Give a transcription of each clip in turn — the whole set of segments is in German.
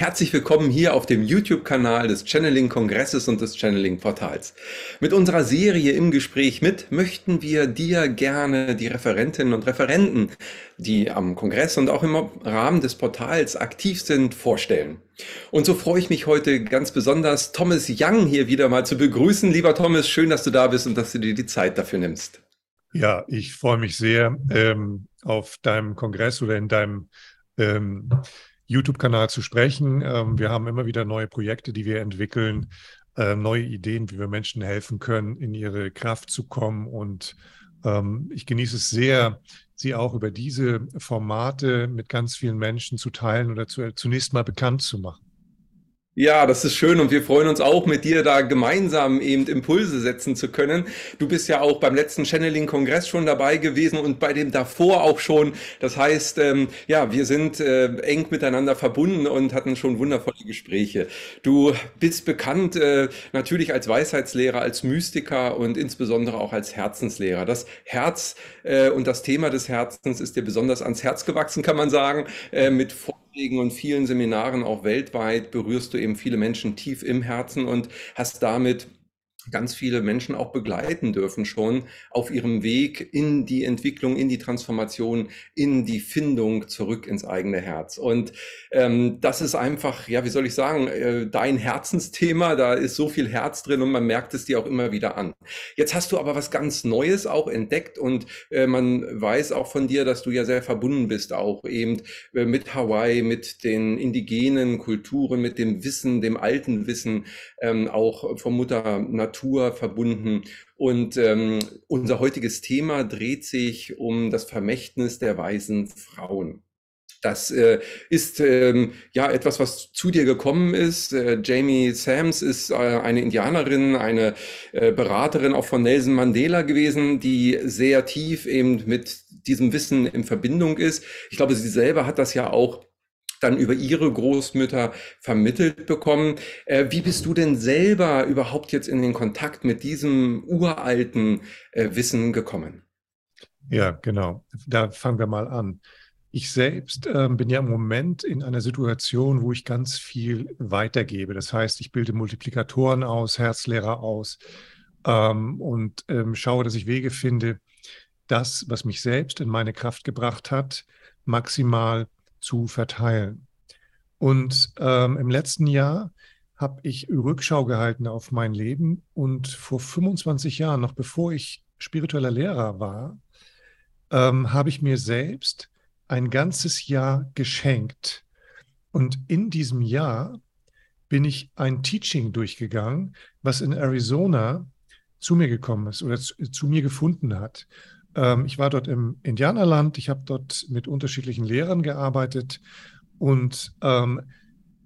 Herzlich willkommen hier auf dem YouTube-Kanal des Channeling-Kongresses und des Channeling-Portals. Mit unserer Serie im Gespräch mit möchten wir dir gerne die Referentinnen und Referenten, die am Kongress und auch im Rahmen des Portals aktiv sind, vorstellen. Und so freue ich mich heute ganz besonders, Thomas Young hier wieder mal zu begrüßen. Lieber Thomas, schön, dass du da bist und dass du dir die Zeit dafür nimmst. Ja, ich freue mich sehr ähm, auf deinem Kongress oder in deinem ähm, YouTube-Kanal zu sprechen. Ähm, wir haben immer wieder neue Projekte, die wir entwickeln, äh, neue Ideen, wie wir Menschen helfen können, in ihre Kraft zu kommen. Und ähm, ich genieße es sehr, sie auch über diese Formate mit ganz vielen Menschen zu teilen oder zu, zunächst mal bekannt zu machen. Ja, das ist schön und wir freuen uns auch, mit dir da gemeinsam eben Impulse setzen zu können. Du bist ja auch beim letzten Channeling-Kongress schon dabei gewesen und bei dem davor auch schon. Das heißt, ähm, ja, wir sind äh, eng miteinander verbunden und hatten schon wundervolle Gespräche. Du bist bekannt äh, natürlich als Weisheitslehrer, als Mystiker und insbesondere auch als Herzenslehrer. Das Herz äh, und das Thema des Herzens ist dir besonders ans Herz gewachsen, kann man sagen, äh, mit Vorträgen und vielen Seminaren auch weltweit berührst du eben viele Menschen tief im Herzen und hast damit ganz viele Menschen auch begleiten dürfen schon auf ihrem Weg in die Entwicklung, in die Transformation, in die Findung zurück ins eigene Herz. Und ähm, das ist einfach, ja, wie soll ich sagen, äh, dein Herzensthema. Da ist so viel Herz drin und man merkt es dir auch immer wieder an. Jetzt hast du aber was ganz Neues auch entdeckt und äh, man weiß auch von dir, dass du ja sehr verbunden bist, auch eben äh, mit Hawaii, mit den indigenen Kulturen, mit dem Wissen, dem alten Wissen, ähm, auch von Mutter Natur verbunden. Und ähm, unser heutiges Thema dreht sich um das Vermächtnis der weisen Frauen. Das äh, ist ähm, ja etwas, was zu dir gekommen ist. Äh, Jamie Sams ist äh, eine Indianerin, eine äh, Beraterin auch von Nelson Mandela gewesen, die sehr tief eben mit diesem Wissen in Verbindung ist. Ich glaube, sie selber hat das ja auch dann über ihre Großmütter vermittelt bekommen. Äh, wie bist du denn selber überhaupt jetzt in den Kontakt mit diesem uralten äh, Wissen gekommen? Ja, genau. Da fangen wir mal an. Ich selbst äh, bin ja im Moment in einer Situation, wo ich ganz viel weitergebe. Das heißt, ich bilde Multiplikatoren aus, Herzlehrer aus ähm, und ähm, schaue, dass ich Wege finde, das, was mich selbst in meine Kraft gebracht hat, maximal zu verteilen. Und ähm, im letzten Jahr habe ich Rückschau gehalten auf mein Leben und vor 25 Jahren, noch bevor ich spiritueller Lehrer war, ähm, habe ich mir selbst ein ganzes Jahr geschenkt. Und in diesem Jahr bin ich ein Teaching durchgegangen, was in Arizona zu mir gekommen ist oder zu, zu mir gefunden hat. Ähm, ich war dort im Indianerland, ich habe dort mit unterschiedlichen Lehrern gearbeitet und ähm,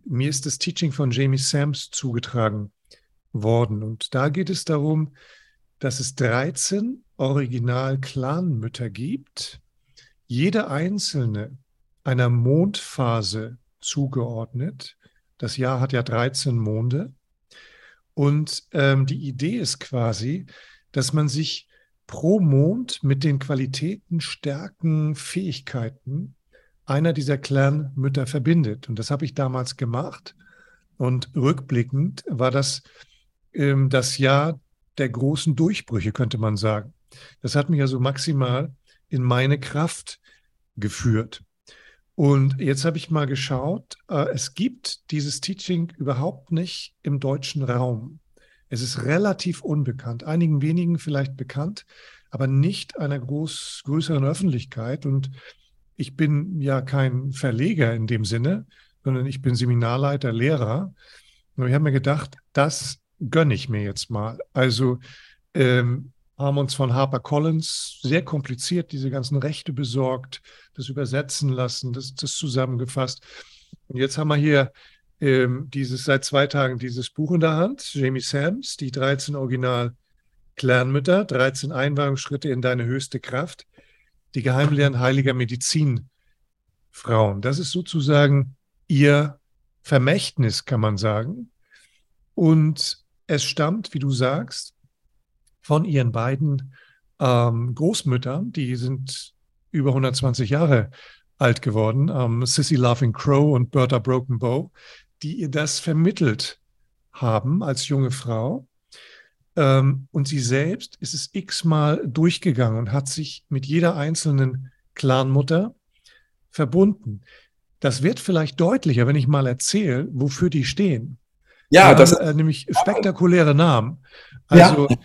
mir ist das Teaching von Jamie Sams zugetragen worden. Und da geht es darum, dass es 13 Original-Clanmütter gibt, jede einzelne einer Mondphase zugeordnet. Das Jahr hat ja 13 Monde. Und ähm, die Idee ist quasi, dass man sich pro Mond mit den Qualitäten, Stärken, Fähigkeiten einer dieser Clan-Mütter verbindet. Und das habe ich damals gemacht. Und rückblickend war das ähm, das Jahr der großen Durchbrüche, könnte man sagen. Das hat mich also maximal in meine Kraft geführt. Und jetzt habe ich mal geschaut, äh, es gibt dieses Teaching überhaupt nicht im deutschen Raum. Es ist relativ unbekannt, einigen wenigen vielleicht bekannt, aber nicht einer groß, größeren Öffentlichkeit. Und ich bin ja kein Verleger in dem Sinne, sondern ich bin Seminarleiter, Lehrer. Und ich habe mir gedacht, das gönne ich mir jetzt mal. Also ähm, haben uns von HarperCollins sehr kompliziert diese ganzen Rechte besorgt, das übersetzen lassen, das, das zusammengefasst. Und jetzt haben wir hier ähm, dieses seit zwei Tagen dieses Buch in der Hand, Jamie Sams, die 13 Original Clanmütter, 13 Einweihungsschritte in deine höchste Kraft, die Geheimlehren heiliger Medizin Frauen. Das ist sozusagen ihr Vermächtnis, kann man sagen. Und es stammt, wie du sagst, von ihren beiden ähm, Großmüttern, die sind über 120 Jahre alt geworden, ähm, Sissy Laughing Crow und Bertha Broken Bow. Die ihr das vermittelt haben als junge Frau. Ähm, und sie selbst ist es x-mal durchgegangen und hat sich mit jeder einzelnen Clanmutter verbunden. Das wird vielleicht deutlicher, wenn ich mal erzähle, wofür die stehen. Ja, die das haben, äh, nämlich spektakuläre Namen. Also ja.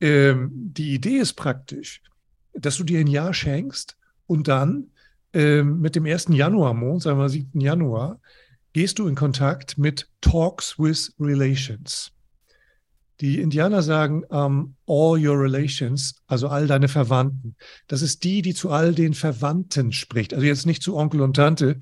ähm, die Idee ist praktisch, dass du dir ein Jahr schenkst und dann ähm, mit dem 1. Januarmond, sagen wir 7. Januar, gehst du in Kontakt mit Talks with Relations. Die Indianer sagen um, all your relations, also all deine Verwandten. Das ist die, die zu all den Verwandten spricht. Also jetzt nicht zu Onkel und Tante,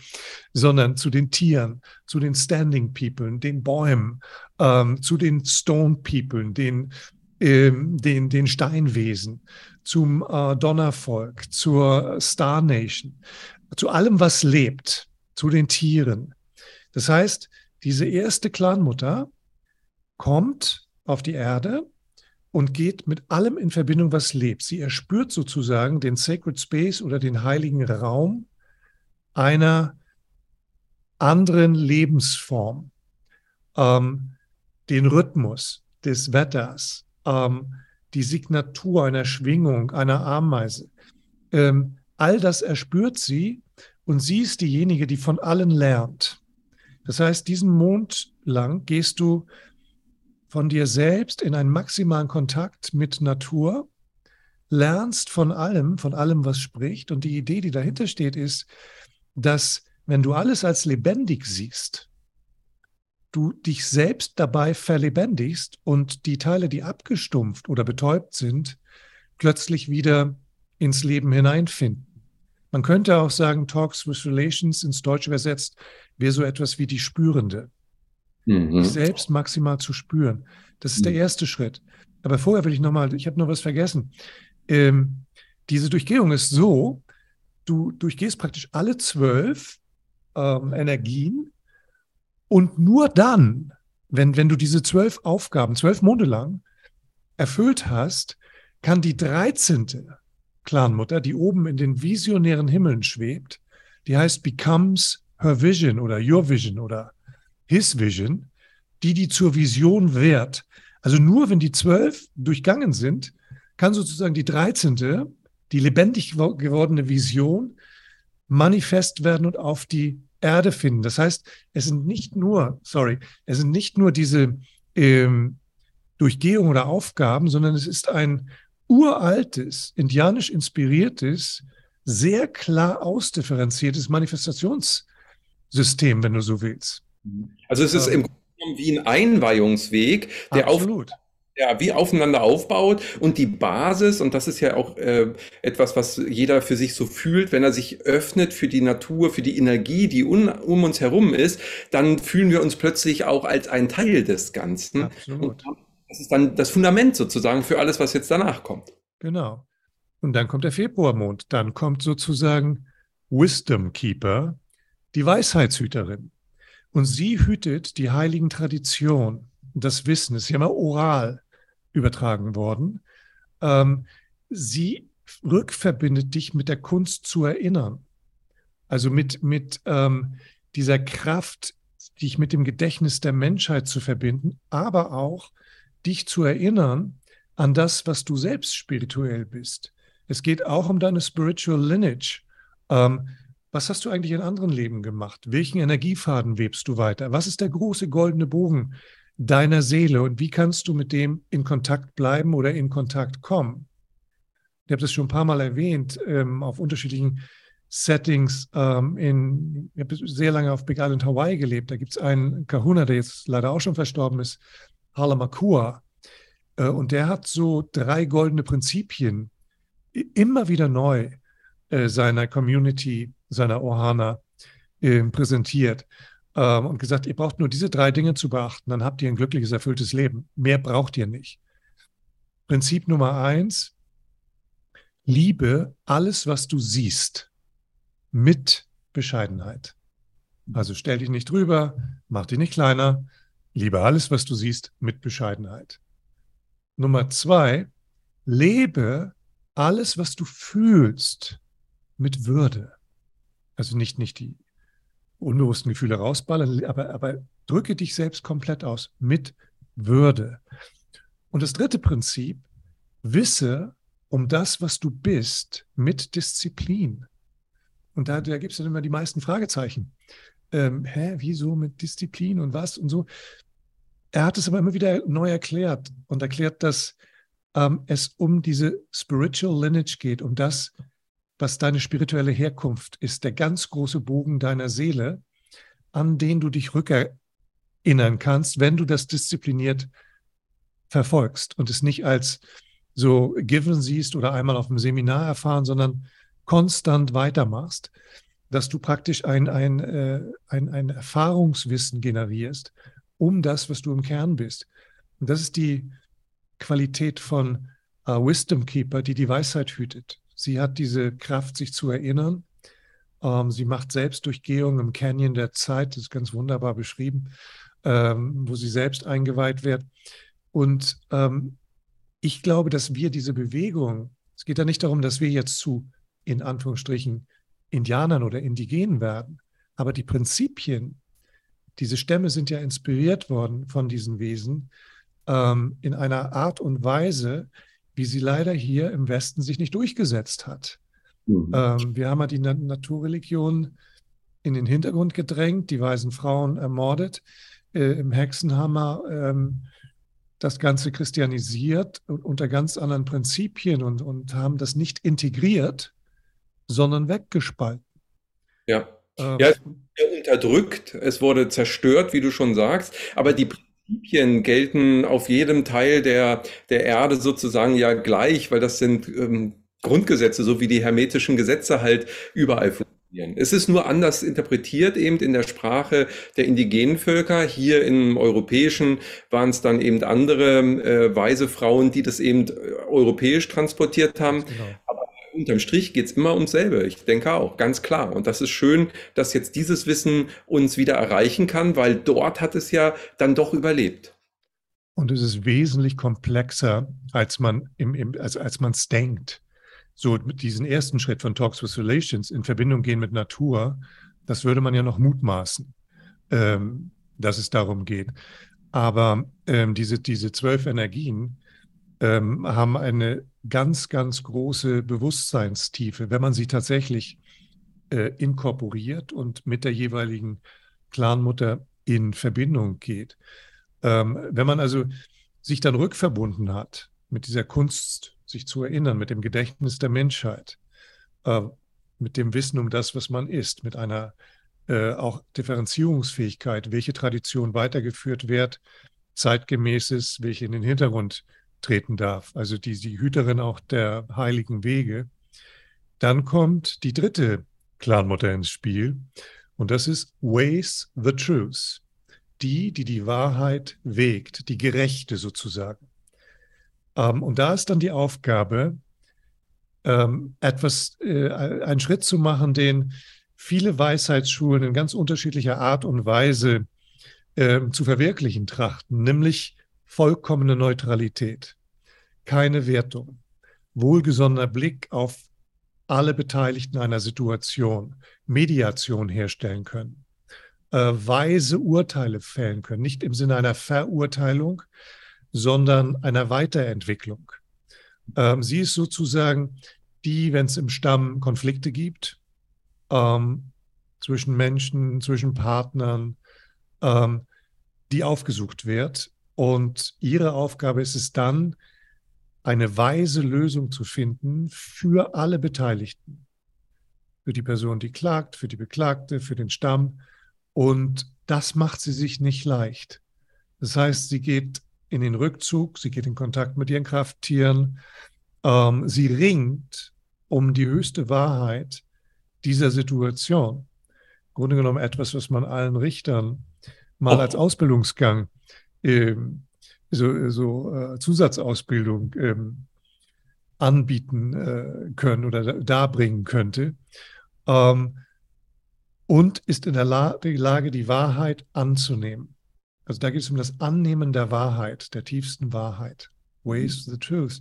sondern zu den Tieren, zu den Standing People, den Bäumen, ähm, zu den Stone People, den, ähm, den, den Steinwesen, zum äh, Donnervolk, zur Star Nation, zu allem, was lebt, zu den Tieren. Das heißt, diese erste Clanmutter kommt auf die Erde und geht mit allem in Verbindung, was lebt. Sie erspürt sozusagen den Sacred Space oder den heiligen Raum einer anderen Lebensform, ähm, den Rhythmus des Wetters, ähm, die Signatur einer Schwingung, einer Ameise. Ähm, all das erspürt sie und sie ist diejenige, die von allen lernt. Das heißt, diesen Mond lang gehst du von dir selbst in einen maximalen Kontakt mit Natur, lernst von allem, von allem, was spricht. Und die Idee, die dahinter steht, ist, dass wenn du alles als lebendig siehst, du dich selbst dabei verlebendigst und die Teile, die abgestumpft oder betäubt sind, plötzlich wieder ins Leben hineinfinden. Man könnte auch sagen, Talks with Relations ins Deutsche übersetzt, wäre so etwas wie die Spürende mhm. selbst maximal zu spüren. Das ist mhm. der erste Schritt. Aber vorher will ich nochmal, ich habe noch was vergessen. Ähm, diese Durchgehung ist so, du durchgehst praktisch alle zwölf ähm, Energien und nur dann, wenn, wenn du diese zwölf Aufgaben, zwölf Monate lang erfüllt hast, kann die dreizehnte Clanmutter, die oben in den visionären Himmeln schwebt, die heißt Becomes Her Vision oder Your Vision oder His Vision, die die zur Vision wehrt. Also nur wenn die zwölf durchgangen sind, kann sozusagen die dreizehnte, die lebendig gewordene Vision, manifest werden und auf die Erde finden. Das heißt, es sind nicht nur, sorry, es sind nicht nur diese ähm, Durchgehungen oder Aufgaben, sondern es ist ein uraltes, indianisch inspiriertes, sehr klar ausdifferenziertes Manifestationssystem, wenn du so willst. Also es ist im Grunde genommen wie ein Einweihungsweg, der Absolut. auf ja, wie aufeinander aufbaut und die Basis, und das ist ja auch äh, etwas, was jeder für sich so fühlt, wenn er sich öffnet für die Natur, für die Energie, die un, um uns herum ist, dann fühlen wir uns plötzlich auch als ein Teil des Ganzen. Absolut. Und das ist dann das Fundament sozusagen für alles, was jetzt danach kommt. Genau. Und dann kommt der Februarmond, dann kommt sozusagen Wisdom Keeper, die Weisheitshüterin. Und sie hütet die heiligen Traditionen. Das Wissen ist ja immer oral übertragen worden. Ähm, sie rückverbindet dich mit der Kunst zu erinnern. Also mit, mit ähm, dieser Kraft, dich mit dem Gedächtnis der Menschheit zu verbinden, aber auch dich zu erinnern an das, was du selbst spirituell bist. Es geht auch um deine Spiritual Lineage. Ähm, was hast du eigentlich in anderen Leben gemacht? Welchen Energiefaden webst du weiter? Was ist der große goldene Bogen deiner Seele und wie kannst du mit dem in Kontakt bleiben oder in Kontakt kommen? Ich habe das schon ein paar Mal erwähnt, ähm, auf unterschiedlichen Settings. Ähm, in, ich habe sehr lange auf Big Island Hawaii gelebt. Da gibt es einen Kahuna, der jetzt leider auch schon verstorben ist, Halamakua. Äh, und der hat so drei goldene Prinzipien immer wieder neu äh, seiner Community seiner Ohana äh, präsentiert ähm, und gesagt, ihr braucht nur diese drei Dinge zu beachten, dann habt ihr ein glückliches, erfülltes Leben. Mehr braucht ihr nicht. Prinzip Nummer eins, liebe alles, was du siehst, mit Bescheidenheit. Also stell dich nicht drüber, mach dich nicht kleiner, liebe alles, was du siehst, mit Bescheidenheit. Nummer zwei, lebe alles, was du fühlst, mit Würde. Also nicht, nicht die unbewussten Gefühle rausballern, aber, aber Drücke dich selbst komplett aus mit Würde. Und das dritte Prinzip, wisse um das, was du bist, mit Disziplin. Und da, da gibt es dann immer die meisten Fragezeichen. Ähm, hä, wieso mit Disziplin und was und so? Er hat es aber immer wieder neu erklärt und erklärt, dass ähm, es um diese Spiritual Lineage geht, um das, was deine spirituelle Herkunft ist, der ganz große Bogen deiner Seele, an den du dich rückerinnern kannst, wenn du das diszipliniert verfolgst und es nicht als so given siehst oder einmal auf dem Seminar erfahren, sondern konstant weitermachst, dass du praktisch ein, ein, äh, ein, ein Erfahrungswissen generierst um das, was du im Kern bist. Und das ist die Qualität von uh, Wisdom Keeper, die die Weisheit hütet. Sie hat diese Kraft, sich zu erinnern. Ähm, sie macht Selbstdurchgehung im Canyon der Zeit, das ist ganz wunderbar beschrieben, ähm, wo sie selbst eingeweiht wird. Und ähm, ich glaube, dass wir diese Bewegung, es geht ja nicht darum, dass wir jetzt zu, in Anführungsstrichen, Indianern oder Indigenen werden, aber die Prinzipien, diese Stämme sind ja inspiriert worden von diesen Wesen ähm, in einer Art und Weise, wie sie leider hier im Westen sich nicht durchgesetzt hat. Mhm. Ähm, wir haben ja die Na Naturreligion in den Hintergrund gedrängt, die weisen Frauen ermordet, äh, im Hexenhammer ähm, das Ganze christianisiert und unter ganz anderen Prinzipien und, und haben das nicht integriert, sondern weggespalten. Ja. Ähm, ja, unterdrückt, es wurde zerstört, wie du schon sagst, aber die Prinzipien gelten auf jedem Teil der, der Erde sozusagen ja gleich, weil das sind ähm, Grundgesetze, so wie die hermetischen Gesetze halt überall funktionieren. Es ist nur anders interpretiert eben in der Sprache der indigenen Völker. Hier im Europäischen waren es dann eben andere äh, weise Frauen, die das eben äh, europäisch transportiert haben. Genau unterm Strich geht es immer ums selbe. Ich denke auch, ganz klar. Und das ist schön, dass jetzt dieses Wissen uns wieder erreichen kann, weil dort hat es ja dann doch überlebt. Und es ist wesentlich komplexer, als man im, im also als man es denkt. So mit diesem ersten Schritt von Talks with Relations in Verbindung gehen mit Natur, das würde man ja noch mutmaßen, ähm, dass es darum geht. Aber ähm, diese, diese zwölf Energien ähm, haben eine ganz, ganz große Bewusstseinstiefe, wenn man sie tatsächlich äh, inkorporiert und mit der jeweiligen Clanmutter in Verbindung geht. Ähm, wenn man also sich dann rückverbunden hat mit dieser Kunst, sich zu erinnern, mit dem Gedächtnis der Menschheit, äh, mit dem Wissen um das, was man ist, mit einer äh, auch Differenzierungsfähigkeit, welche Tradition weitergeführt wird, zeitgemäßes, welche in den Hintergrund treten darf, also die, die Hüterin auch der heiligen Wege. Dann kommt die dritte Clanmutter ins Spiel und das ist Ways the Truth. Die, die die Wahrheit wägt, die Gerechte sozusagen. Ähm, und da ist dann die Aufgabe, ähm, etwas, äh, einen Schritt zu machen, den viele Weisheitsschulen in ganz unterschiedlicher Art und Weise äh, zu verwirklichen trachten, nämlich vollkommene Neutralität, keine Wertung, wohlgesonnener Blick auf alle Beteiligten einer Situation, Mediation herstellen können, äh, weise Urteile fällen können, nicht im Sinne einer Verurteilung, sondern einer Weiterentwicklung. Ähm, sie ist sozusagen die, wenn es im Stamm Konflikte gibt, ähm, zwischen Menschen, zwischen Partnern, ähm, die aufgesucht wird und ihre Aufgabe ist es dann, eine weise Lösung zu finden für alle Beteiligten. Für die Person, die klagt, für die Beklagte, für den Stamm. Und das macht sie sich nicht leicht. Das heißt, sie geht in den Rückzug, sie geht in Kontakt mit ihren Krafttieren, ähm, sie ringt um die höchste Wahrheit dieser Situation. Im Grunde genommen etwas, was man allen Richtern mal oh. als Ausbildungsgang so, so äh, Zusatzausbildung ähm, anbieten äh, können oder darbringen könnte. Ähm, und ist in der Lage, die Wahrheit anzunehmen. Also da geht es um das Annehmen der Wahrheit, der tiefsten Wahrheit. Ways the truth.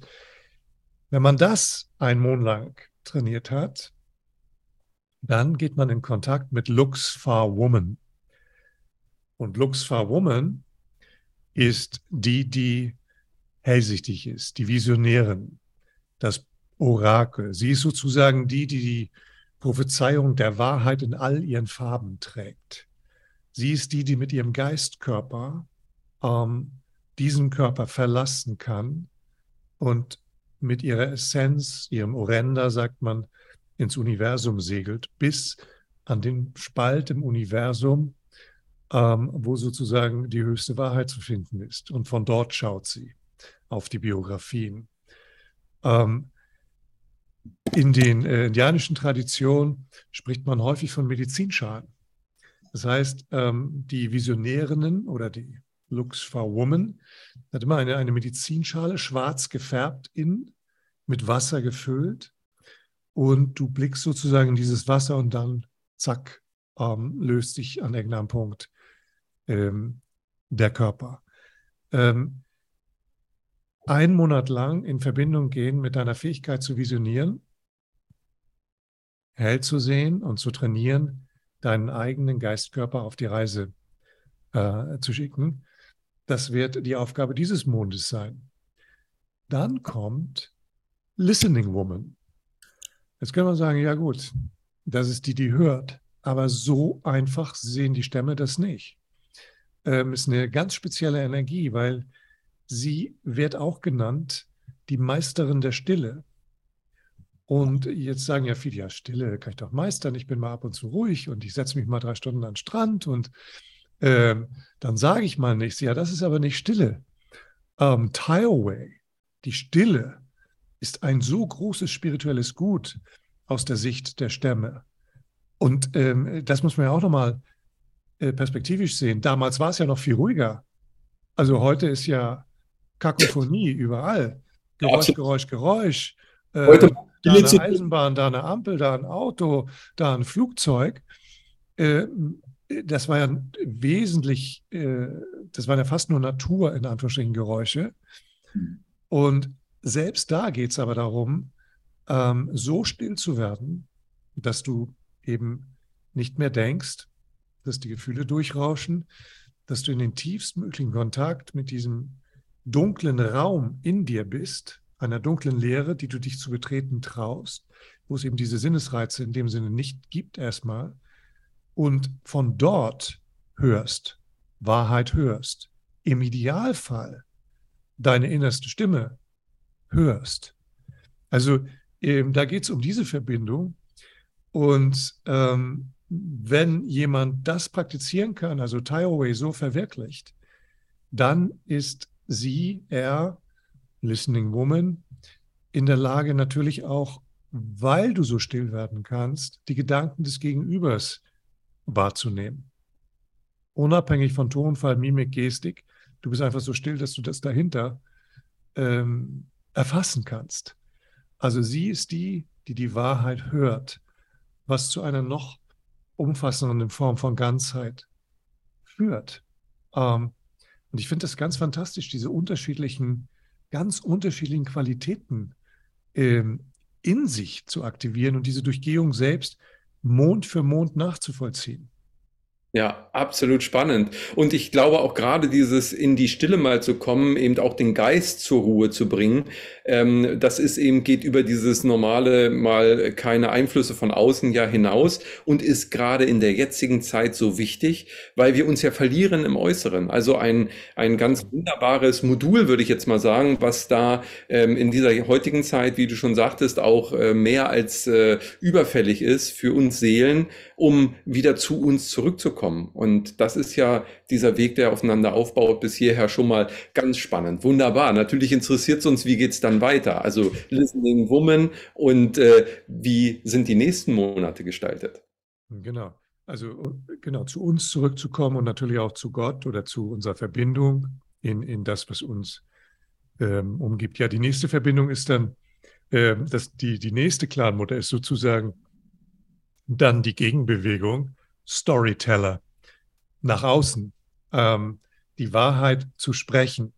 Wenn man das einen Monat lang trainiert hat, dann geht man in Kontakt mit Lux Far Woman. Und Luxfar Woman ist die, die hellsichtig ist, die Visionärin, das Orakel. Sie ist sozusagen die, die die Prophezeiung der Wahrheit in all ihren Farben trägt. Sie ist die, die mit ihrem Geistkörper ähm, diesen Körper verlassen kann und mit ihrer Essenz, ihrem Orenda, sagt man, ins Universum segelt, bis an den Spalt im Universum, ähm, wo sozusagen die höchste Wahrheit zu finden ist. Und von dort schaut sie auf die Biografien. Ähm, in den äh, indianischen Traditionen spricht man häufig von Medizinschalen. Das heißt, ähm, die Visionärinnen oder die Lux for Woman hat immer eine, eine Medizinschale, schwarz gefärbt in, mit Wasser gefüllt. Und du blickst sozusagen in dieses Wasser und dann, zack, ähm, löst sich an irgendeinem Punkt ähm, der Körper. Ähm, einen Monat lang in Verbindung gehen mit deiner Fähigkeit zu visionieren, hell zu sehen und zu trainieren, deinen eigenen Geistkörper auf die Reise äh, zu schicken. Das wird die Aufgabe dieses Mondes sein. Dann kommt Listening Woman. Jetzt können wir sagen, ja gut, das ist die, die hört. Aber so einfach sehen die Stämme das nicht. Ähm, ist eine ganz spezielle Energie, weil sie wird auch genannt die Meisterin der Stille. Und jetzt sagen ja viele, ja, Stille kann ich doch meistern. Ich bin mal ab und zu ruhig und ich setze mich mal drei Stunden an den Strand und ähm, dann sage ich mal nichts. Ja, das ist aber nicht Stille. Ähm, Tiaway, die Stille, ist ein so großes spirituelles Gut aus der Sicht der Stämme. Und ähm, das muss man ja auch nochmal äh, perspektivisch sehen. Damals war es ja noch viel ruhiger. Also heute ist ja Kakophonie überall. Geräusch, Geräusch, Geräusch. Äh, heute da eine Eisenbahn, da eine Ampel, da ein Auto, da ein Flugzeug. Äh, das war ja wesentlich, äh, das waren ja fast nur Natur, in Anführungsstrichen, Geräusche. Und selbst da geht es aber darum, ähm, so still zu werden, dass du eben nicht mehr denkst, dass die Gefühle durchrauschen, dass du in den tiefstmöglichen Kontakt mit diesem dunklen Raum in dir bist, einer dunklen Leere, die du dich zu betreten traust, wo es eben diese Sinnesreize in dem Sinne nicht gibt erstmal, und von dort hörst, Wahrheit hörst, im Idealfall deine innerste Stimme hörst. Also ähm, da geht es um diese Verbindung. Und ähm, wenn jemand das praktizieren kann, also Taiwei so verwirklicht, dann ist sie, er, Listening Woman, in der Lage natürlich auch, weil du so still werden kannst, die Gedanken des Gegenübers wahrzunehmen. Unabhängig von Tonfall, Mimik, Gestik. Du bist einfach so still, dass du das dahinter ähm, erfassen kannst. Also sie ist die, die die Wahrheit hört, was zu einer noch umfassenderen Form von Ganzheit führt. Ähm, und ich finde das ganz fantastisch, diese unterschiedlichen, ganz unterschiedlichen Qualitäten ähm, in sich zu aktivieren und diese Durchgehung selbst Mond für Mond nachzuvollziehen. Ja, absolut spannend. Und ich glaube auch gerade dieses in die Stille mal zu kommen, eben auch den Geist zur Ruhe zu bringen, ähm, das ist eben, geht über dieses normale mal keine Einflüsse von außen ja hinaus und ist gerade in der jetzigen Zeit so wichtig, weil wir uns ja verlieren im Äußeren. Also ein, ein ganz wunderbares Modul, würde ich jetzt mal sagen, was da ähm, in dieser heutigen Zeit, wie du schon sagtest, auch äh, mehr als äh, überfällig ist für uns Seelen, um wieder zu uns zurückzukommen. Und das ist ja dieser Weg, der aufeinander aufbaut, bis hierher schon mal ganz spannend. Wunderbar. Natürlich interessiert es uns, wie geht's dann weiter? Also Listening Woman und äh, wie sind die nächsten Monate gestaltet? Genau. Also genau, zu uns zurückzukommen und natürlich auch zu Gott oder zu unserer Verbindung in, in das, was uns ähm, umgibt. Ja, die nächste Verbindung ist dann, äh, dass die, die nächste Clanmutter ist sozusagen dann die Gegenbewegung, Storyteller, nach außen, ähm, die Wahrheit zu sprechen.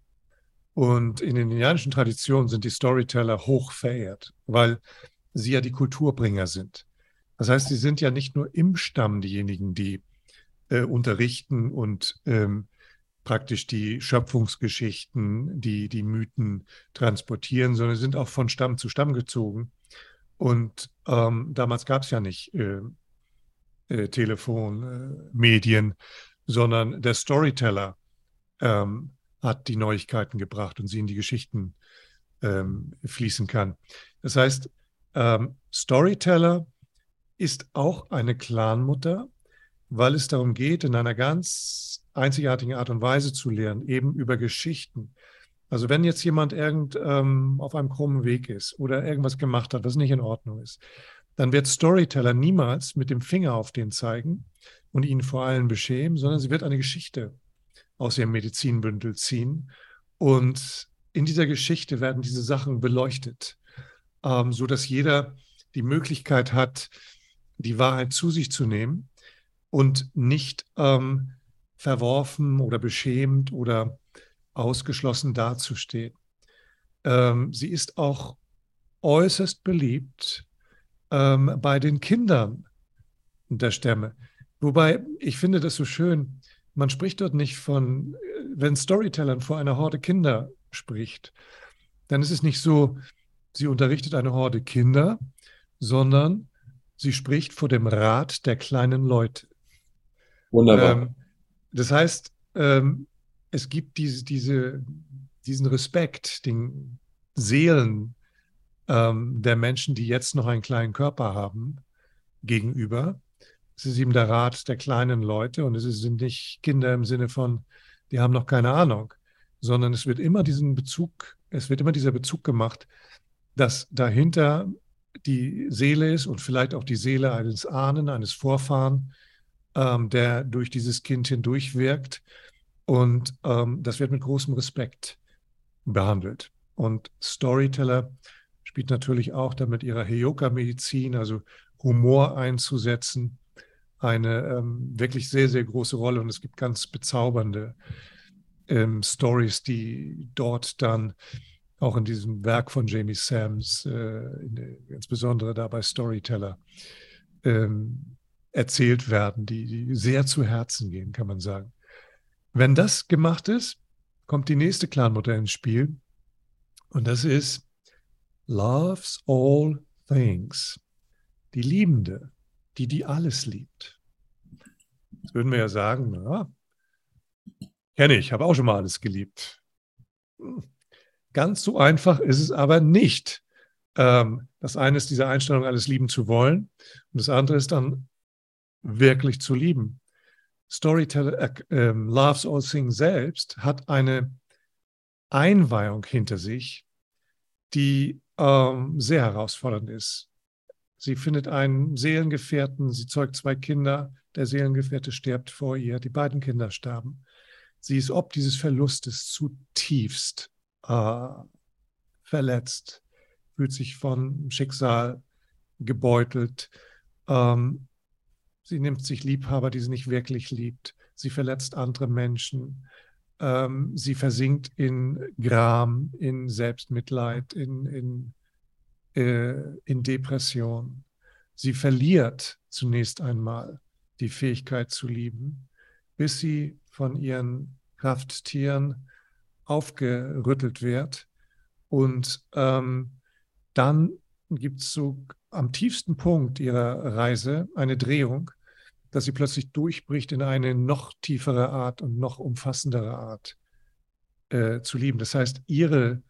Und in den indianischen Traditionen sind die Storyteller hoch verehrt, weil sie ja die Kulturbringer sind. Das heißt, sie sind ja nicht nur im Stamm diejenigen, die äh, unterrichten und ähm, praktisch die Schöpfungsgeschichten, die, die Mythen transportieren, sondern sind auch von Stamm zu Stamm gezogen. Und ähm, damals gab es ja nicht äh, äh, Telefon, äh, sondern der Storyteller ähm, hat die Neuigkeiten gebracht und sie in die Geschichten ähm, fließen kann. Das heißt, ähm, Storyteller ist auch eine Clanmutter, weil es darum geht, in einer ganz einzigartigen Art und Weise zu lernen, eben über Geschichten. Also wenn jetzt jemand irgend ähm, auf einem krummen Weg ist oder irgendwas gemacht hat, was nicht in Ordnung ist, dann wird Storyteller niemals mit dem Finger auf den zeigen und ihn vor allem beschämen, sondern sie wird eine Geschichte aus ihrem Medizinbündel ziehen. Und in dieser Geschichte werden diese Sachen beleuchtet, ähm, so dass jeder die Möglichkeit hat, die Wahrheit zu sich zu nehmen und nicht ähm, verworfen oder beschämt oder ausgeschlossen dazustehen. Ähm, sie ist auch äußerst beliebt ähm, bei den Kindern der Stämme. Wobei ich finde das so schön, man spricht dort nicht von, wenn Storytellern vor einer Horde Kinder spricht, dann ist es nicht so, sie unterrichtet eine Horde Kinder, sondern sie spricht vor dem Rat der kleinen Leute. Wunderbar. Ähm, das heißt, ähm, es gibt diese, diese, diesen Respekt den Seelen ähm, der Menschen, die jetzt noch einen kleinen Körper haben, gegenüber. Es ist eben der Rat der kleinen Leute und es sind nicht Kinder im Sinne von, die haben noch keine Ahnung, sondern es wird immer diesen Bezug, es wird immer dieser Bezug gemacht, dass dahinter die Seele ist und vielleicht auch die Seele eines Ahnen, eines Vorfahren, ähm, der durch dieses Kind hindurch wirkt. Und ähm, das wird mit großem Respekt behandelt. Und Storyteller spielt natürlich auch damit ihrer Heyoka-Medizin, also Humor einzusetzen, eine ähm, wirklich sehr, sehr große Rolle. Und es gibt ganz bezaubernde ähm, Stories, die dort dann auch in diesem Werk von Jamie Sams, äh, der, insbesondere da bei Storyteller, ähm, erzählt werden, die, die sehr zu Herzen gehen, kann man sagen. Wenn das gemacht ist, kommt die nächste Clanmutter ins Spiel. Und das ist Loves All Things. Die Liebende, die, die alles liebt. Jetzt würden wir ja sagen, ja, kenne ich, habe auch schon mal alles geliebt. Hm. Ganz so einfach ist es aber nicht. Ähm, das eine ist diese Einstellung, alles lieben zu wollen. Und das andere ist dann wirklich zu lieben. Storyteller äh, äh, Loves All Things selbst hat eine Einweihung hinter sich, die ähm, sehr herausfordernd ist. Sie findet einen Seelengefährten, sie zeugt zwei Kinder, der Seelengefährte stirbt vor ihr, die beiden Kinder sterben. Sie ist ob dieses Verlustes zutiefst äh, verletzt, fühlt sich von Schicksal gebeutelt. Ähm, sie nimmt sich Liebhaber, die sie nicht wirklich liebt. Sie verletzt andere Menschen. Ähm, sie versinkt in Gram, in Selbstmitleid, in, in, äh, in Depression. Sie verliert zunächst einmal die Fähigkeit zu lieben, bis sie von ihren Krafttieren aufgerüttelt wird. Und ähm, dann gibt es so am tiefsten Punkt ihrer Reise eine Drehung, dass sie plötzlich durchbricht in eine noch tiefere Art und noch umfassendere Art äh, zu lieben. Das heißt, ihre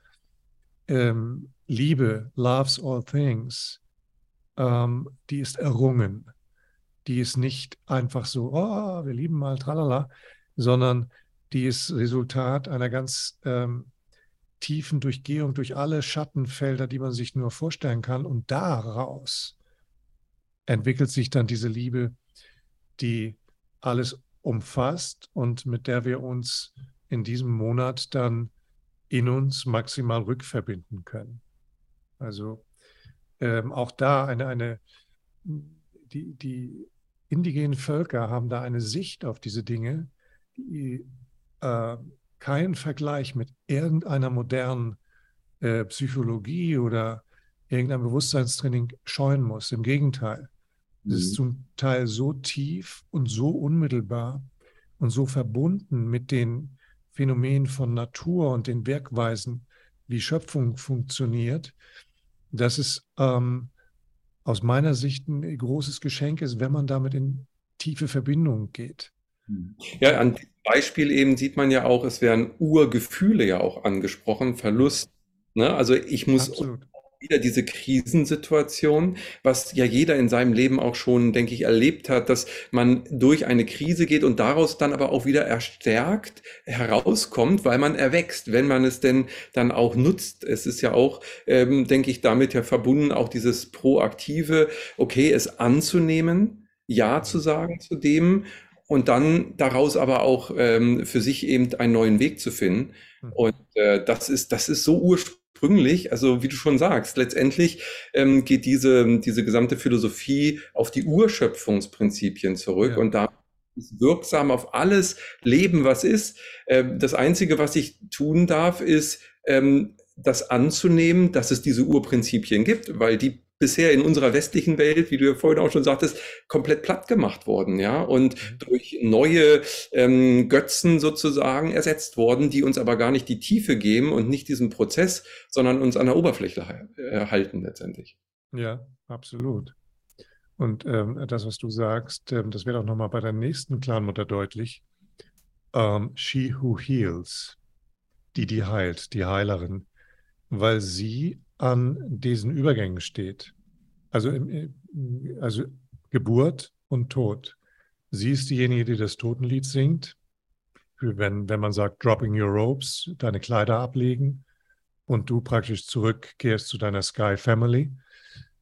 ähm, Liebe, loves all things, ähm, die ist errungen. Die ist nicht einfach so, oh, wir lieben mal, tralala, sondern die ist Resultat einer ganz ähm, tiefen Durchgehung durch alle Schattenfelder, die man sich nur vorstellen kann. Und daraus entwickelt sich dann diese Liebe, die alles umfasst und mit der wir uns in diesem Monat dann in uns maximal rückverbinden können. Also ähm, auch da eine, eine die, die indigenen Völker haben da eine Sicht auf diese Dinge, die äh, keinen Vergleich mit irgendeiner modernen äh, Psychologie oder irgendeinem Bewusstseinstraining scheuen muss. Im Gegenteil, Das ist mhm. zum Teil so tief und so unmittelbar und so verbunden mit den Phänomenen von Natur und den Werkweisen, wie Schöpfung funktioniert, dass es ähm, aus meiner Sicht ein großes Geschenk ist, wenn man damit in tiefe Verbindung geht. Mhm. Ja, an diesem Beispiel eben sieht man ja auch, es werden Urgefühle ja auch angesprochen, Verlust. Ne? Also ich muss Absolut wieder diese Krisensituation, was ja jeder in seinem Leben auch schon, denke ich, erlebt hat, dass man durch eine Krise geht und daraus dann aber auch wieder erstärkt herauskommt, weil man erwächst, wenn man es denn dann auch nutzt. Es ist ja auch, ähm, denke ich, damit ja verbunden auch dieses proaktive, okay, es anzunehmen, ja zu sagen zu dem und dann daraus aber auch ähm, für sich eben einen neuen Weg zu finden. Hm. Und äh, das ist, das ist so ursprünglich ursprünglich, also wie du schon sagst, letztendlich ähm, geht diese, diese gesamte Philosophie auf die Urschöpfungsprinzipien zurück ja. und da ist wirksam auf alles Leben, was ist. Ähm, das Einzige, was ich tun darf, ist, ähm, das anzunehmen, dass es diese Urprinzipien gibt, weil die bisher in unserer westlichen Welt, wie du ja vorhin auch schon sagtest, komplett platt gemacht worden, ja, und mhm. durch neue ähm, Götzen sozusagen ersetzt worden, die uns aber gar nicht die Tiefe geben und nicht diesen Prozess, sondern uns an der Oberfläche äh, halten letztendlich. Ja, absolut. Und ähm, das, was du sagst, ähm, das wird auch nochmal bei der nächsten Clanmutter deutlich. Ähm, she who heals, die, die heilt, die Heilerin, weil sie an diesen Übergängen steht. Also, also Geburt und Tod. Sie ist diejenige, die das Totenlied singt. Wenn, wenn man sagt, dropping your ropes, deine Kleider ablegen und du praktisch zurückkehrst zu deiner Sky Family,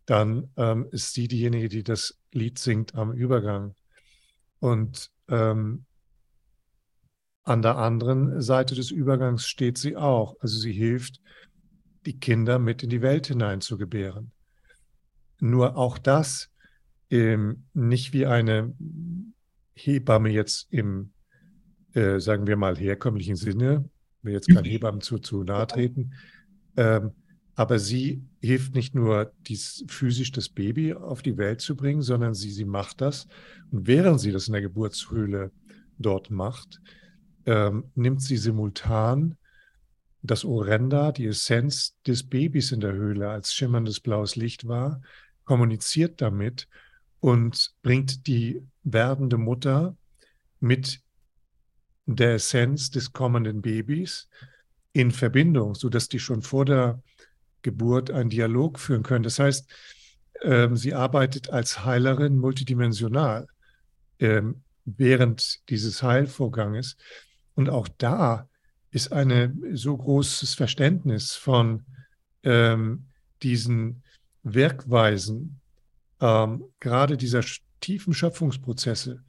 dann ähm, ist sie diejenige, die das Lied singt am Übergang. Und ähm, an der anderen Seite des Übergangs steht sie auch. Also sie hilft die Kinder mit in die Welt hinein zu gebären. Nur auch das ähm, nicht wie eine Hebamme jetzt im, äh, sagen wir mal, herkömmlichen Sinne, will jetzt kein Hebammen zu, zu nahe treten, ähm, aber sie hilft nicht nur, dies, physisch das Baby auf die Welt zu bringen, sondern sie, sie macht das. Und während sie das in der Geburtshöhle dort macht, ähm, nimmt sie simultan das Orenda, die Essenz des Babys in der Höhle als schimmerndes blaues Licht war, kommuniziert damit und bringt die werdende Mutter mit der Essenz des kommenden Babys in Verbindung, sodass die schon vor der Geburt einen Dialog führen können. Das heißt, ähm, sie arbeitet als Heilerin multidimensional ähm, während dieses Heilvorganges. Und auch da ist ein so großes Verständnis von ähm, diesen Wirkweisen, ähm, gerade dieser tiefen Schöpfungsprozesse,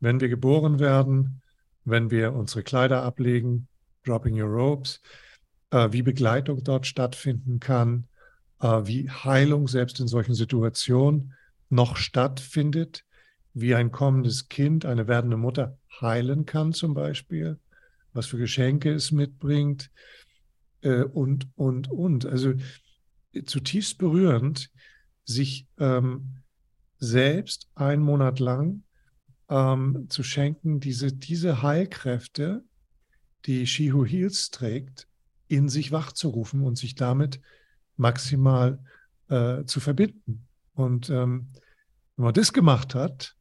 wenn wir geboren werden, wenn wir unsere Kleider ablegen, dropping your robes, äh, wie Begleitung dort stattfinden kann, äh, wie Heilung selbst in solchen Situationen noch stattfindet, wie ein kommendes Kind eine werdende Mutter heilen kann zum Beispiel was für Geschenke es mitbringt äh, und, und, und. Also zutiefst berührend, sich ähm, selbst einen Monat lang ähm, zu schenken, diese, diese Heilkräfte, die She Who Heals trägt, in sich wachzurufen und sich damit maximal äh, zu verbinden. Und ähm, wenn man das gemacht hat,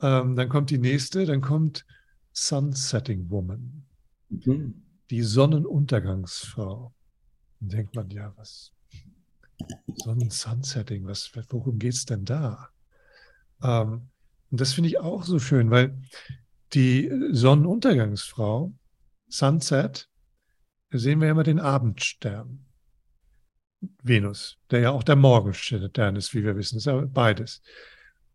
ähm, dann kommt die nächste, dann kommt Sunsetting Woman, mhm. die Sonnenuntergangsfrau. Dann denkt man, ja, was? Sonnen-Sunsetting, was, worum geht es denn da? Ähm, und das finde ich auch so schön, weil die Sonnenuntergangsfrau, Sunset, da sehen wir immer den Abendstern. Venus, der ja auch der Morgenstern ist, wie wir wissen, ist ja beides.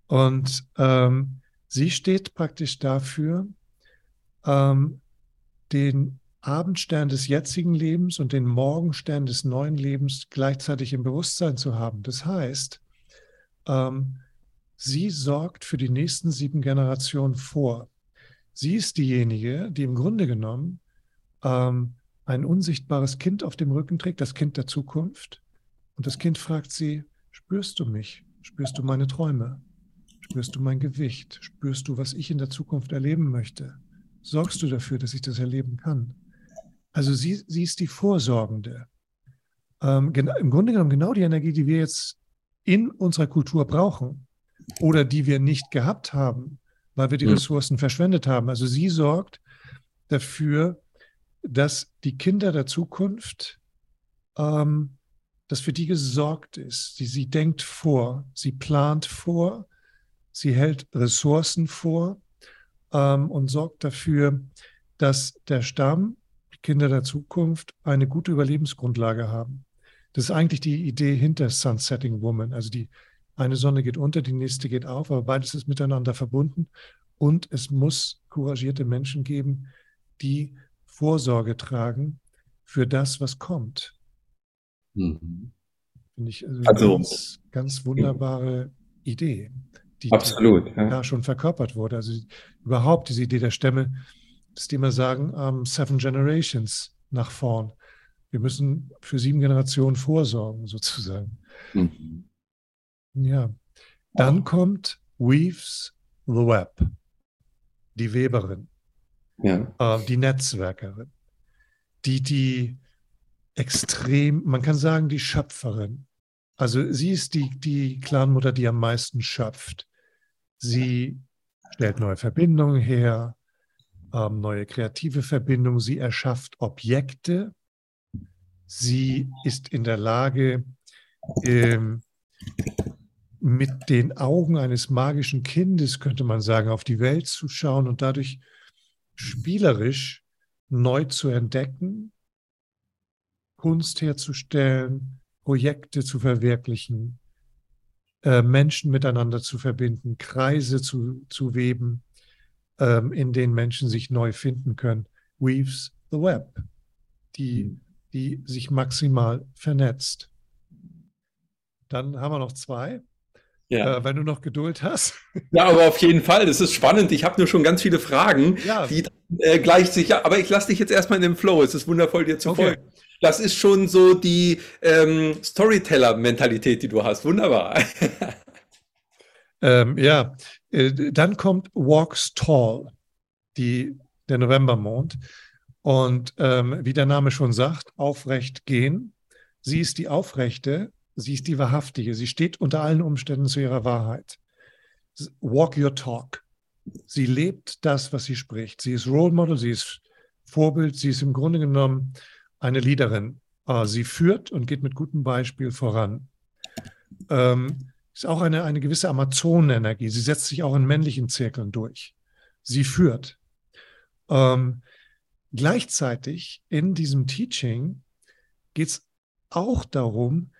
Und ähm, sie steht praktisch dafür, ähm, den Abendstern des jetzigen Lebens und den Morgenstern des neuen Lebens gleichzeitig im Bewusstsein zu haben. Das heißt, ähm, sie sorgt für die nächsten sieben Generationen vor. Sie ist diejenige, die im Grunde genommen ähm, ein unsichtbares Kind auf dem Rücken trägt, das Kind der Zukunft. Und das Kind fragt sie, spürst du mich? Spürst du meine Träume? Spürst du mein Gewicht? Spürst du, was ich in der Zukunft erleben möchte? Sorgst du dafür, dass ich das erleben kann? Also sie, sie ist die Vorsorgende. Ähm, Im Grunde genommen genau die Energie, die wir jetzt in unserer Kultur brauchen oder die wir nicht gehabt haben, weil wir die mhm. Ressourcen verschwendet haben. Also sie sorgt dafür, dass die Kinder der Zukunft, ähm, dass für die gesorgt ist. Sie, sie denkt vor, sie plant vor, sie hält Ressourcen vor ähm, und sorgt dafür, dass der Stamm, die Kinder der Zukunft, eine gute Überlebensgrundlage haben. Das ist eigentlich die Idee hinter Sunsetting Woman. Also die eine Sonne geht unter, die nächste geht auf, aber beides ist miteinander verbunden. Und es muss couragierte Menschen geben, die Vorsorge tragen für das, was kommt. Mhm. Finde ich also, also ganz, ganz wunderbare Idee, die, absolut, die ja. da schon verkörpert wurde. Also überhaupt diese Idee der Stämme, dass die immer sagen, um, ähm, Seven Generations nach vorn. Wir müssen für sieben Generationen vorsorgen, sozusagen. Mhm. Ja. Dann kommt Weaves the Web, die Weberin, ja. äh, die Netzwerkerin, die die extrem, man kann sagen, die Schöpferin. Also sie ist die, die Clanmutter, die am meisten schöpft. Sie stellt neue Verbindungen her, ähm, neue kreative Verbindungen. Sie erschafft Objekte, Sie ist in der Lage, ähm, mit den Augen eines magischen Kindes, könnte man sagen, auf die Welt zu schauen und dadurch spielerisch neu zu entdecken, Kunst herzustellen, Projekte zu verwirklichen, äh, Menschen miteinander zu verbinden, Kreise zu, zu weben, ähm, in denen Menschen sich neu finden können. Weaves the Web, die mhm die sich maximal vernetzt. Dann haben wir noch zwei. Ja. Äh, wenn du noch Geduld hast. Ja, aber auf jeden Fall. Das ist spannend. Ich habe nur schon ganz viele Fragen, ja. die äh, gleich sich. Aber ich lasse dich jetzt erstmal in dem Flow. Es ist wundervoll, dir zu okay. folgen. Das ist schon so die ähm, Storyteller-Mentalität, die du hast. Wunderbar. ähm, ja, äh, dann kommt Walks Tall, die, der Novembermond. Und ähm, wie der Name schon sagt, aufrecht gehen. Sie ist die Aufrechte, sie ist die Wahrhaftige. Sie steht unter allen Umständen zu ihrer Wahrheit. Walk your talk. Sie lebt das, was sie spricht. Sie ist Role Model, sie ist Vorbild, sie ist im Grunde genommen eine Leaderin. Ah, sie führt und geht mit gutem Beispiel voran. Ähm, ist auch eine, eine gewisse Amazonenenergie. Sie setzt sich auch in männlichen Zirkeln durch. Sie führt. Ähm, Gleichzeitig in diesem Teaching geht es auch darum,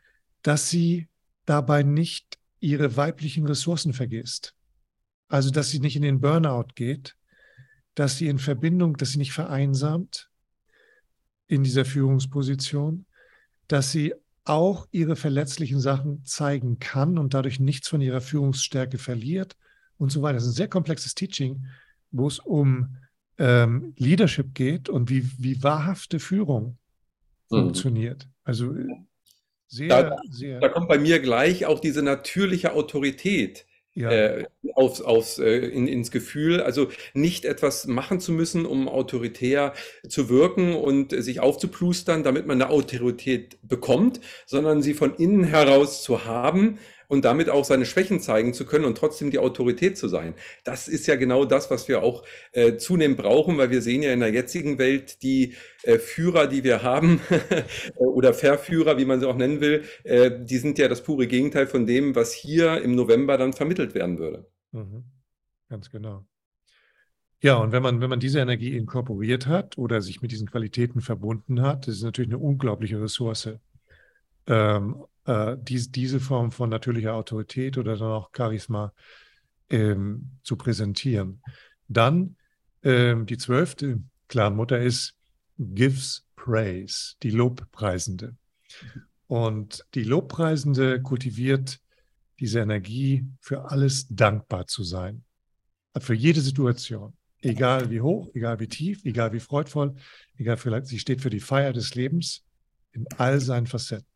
dass sie dabei nicht ihre weiblichen Ressourcen vergisst. Also, dass sie nicht in den Burnout geht, dass sie in Verbindung, dass sie nicht vereinsamt in dieser Führungsposition, dass sie auch ihre verletzlichen Sachen zeigen kann und dadurch nichts von ihrer Führungsstärke verliert und so weiter. Das ist ein sehr komplexes Teaching, wo es um ähm, Leadership geht und wie, wie wahrhafte Führung mhm. funktioniert. Also äh, sehr, da, sehr. Da kommt bei mir gleich auch diese natürliche Autorität. Ja. Äh, aufs, aufs, äh, in, ins Gefühl, also nicht etwas machen zu müssen, um autoritär zu wirken und sich aufzuplustern, damit man eine Autorität bekommt, sondern sie von innen heraus zu haben und damit auch seine Schwächen zeigen zu können und trotzdem die Autorität zu sein. Das ist ja genau das, was wir auch äh, zunehmend brauchen, weil wir sehen ja in der jetzigen Welt die äh, Führer, die wir haben oder Verführer, wie man sie auch nennen will, äh, die sind ja das pure Gegenteil von dem, was hier im November dann vermittelt werden würde. Mhm. Ganz genau. Ja, und wenn man, wenn man diese Energie inkorporiert hat oder sich mit diesen Qualitäten verbunden hat, das ist natürlich eine unglaubliche Ressource. Ähm, äh, dies, diese Form von natürlicher Autorität oder dann auch Charisma ähm, zu präsentieren. Dann ähm, die zwölfte Clanmutter ist Gives Praise, die Lobpreisende. Und die Lobpreisende kultiviert diese Energie, für alles dankbar zu sein. Für jede Situation. Egal wie hoch, egal wie tief, egal wie freudvoll, egal vielleicht, sie steht für die Feier des Lebens in all seinen Facetten.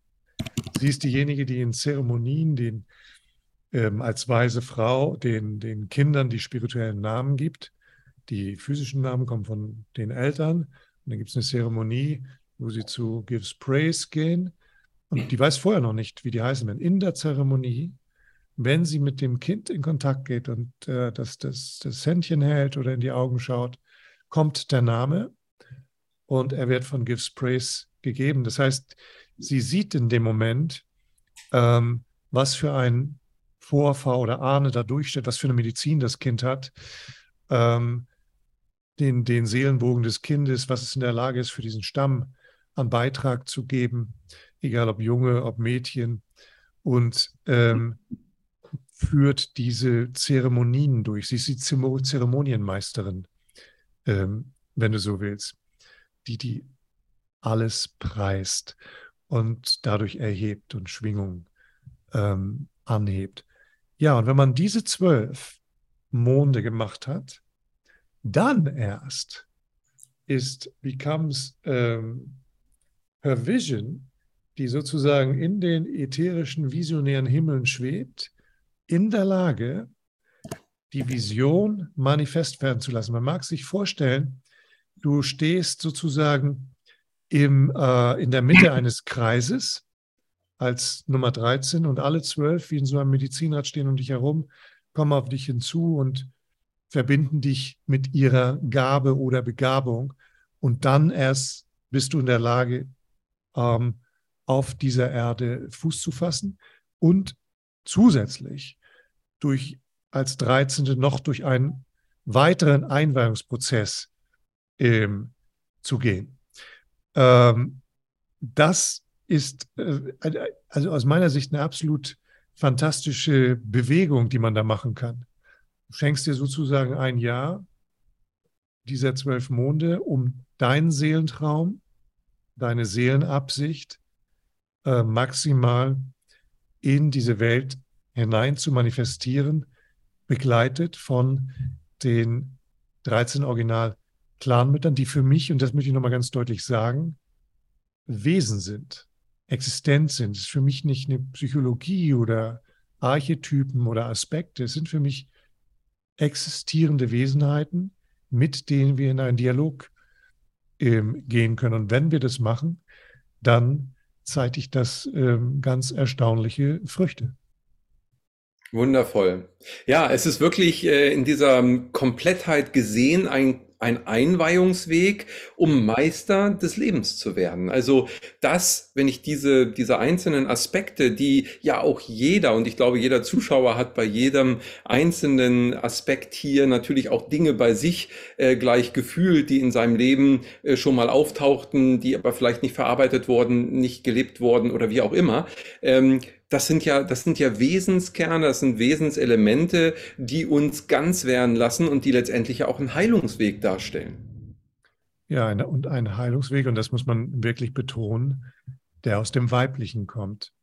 Sie ist diejenige, die in Zeremonien den, ähm, als weise Frau den, den Kindern die spirituellen Namen gibt. Die physischen Namen kommen von den Eltern. Und dann gibt es eine Zeremonie, wo sie zu Gives Praise gehen. Und die weiß vorher noch nicht, wie die heißen werden. In der Zeremonie, wenn sie mit dem Kind in Kontakt geht und äh, das, das, das Händchen hält oder in die Augen schaut, kommt der Name und er wird von Gives Praise gegeben. Das heißt, sie sieht in dem Moment, ähm, was für ein Vorfahr oder Ahne da durchsteht, was für eine Medizin das Kind hat, ähm, den, den Seelenbogen des Kindes, was es in der Lage ist, für diesen Stamm an Beitrag zu geben, egal ob Junge, ob Mädchen, und ähm, führt diese Zeremonien durch. Sie ist die Zeremonienmeisterin, ähm, wenn du so willst, die die alles preist und dadurch erhebt und Schwingung ähm, anhebt. Ja, und wenn man diese zwölf Monde gemacht hat, dann erst ist becomes ähm, her vision, die sozusagen in den ätherischen, visionären Himmeln schwebt, in der Lage, die Vision manifest werden zu lassen. Man mag sich vorstellen, du stehst sozusagen im, äh, in der Mitte eines Kreises als Nummer 13 und alle zwölf, wie in so einem Medizinrad, stehen um dich herum, kommen auf dich hinzu und verbinden dich mit ihrer Gabe oder Begabung. Und dann erst bist du in der Lage, ähm, auf dieser Erde Fuß zu fassen und zusätzlich durch als 13. noch durch einen weiteren Einweihungsprozess ähm, zu gehen. Ähm, das ist äh, also aus meiner Sicht eine absolut fantastische Bewegung, die man da machen kann. Du schenkst dir sozusagen ein Jahr dieser zwölf Monde, um deinen Seelentraum, deine Seelenabsicht äh, maximal in diese Welt hinein zu manifestieren, begleitet von den 13 Original-Clanmüttern, die für mich, und das möchte ich nochmal ganz deutlich sagen, Wesen sind, existent sind. Es ist für mich nicht eine Psychologie oder Archetypen oder Aspekte. Es sind für mich existierende Wesenheiten, mit denen wir in einen Dialog ähm, gehen können. Und wenn wir das machen, dann zeitigt das ähm, ganz erstaunliche Früchte. Wundervoll. Ja, es ist wirklich äh, in dieser Komplettheit gesehen ein ein Einweihungsweg, um Meister des Lebens zu werden. Also das, wenn ich diese, diese einzelnen Aspekte, die ja auch jeder, und ich glaube, jeder Zuschauer hat bei jedem einzelnen Aspekt hier natürlich auch Dinge bei sich äh, gleich gefühlt, die in seinem Leben äh, schon mal auftauchten, die aber vielleicht nicht verarbeitet wurden, nicht gelebt wurden oder wie auch immer. Ähm, das sind ja, das sind ja Wesenskerne, das sind Wesenselemente, die uns ganz werden lassen und die letztendlich ja auch einen Heilungsweg darstellen. Ja, und ein Heilungsweg, und das muss man wirklich betonen, der aus dem Weiblichen kommt.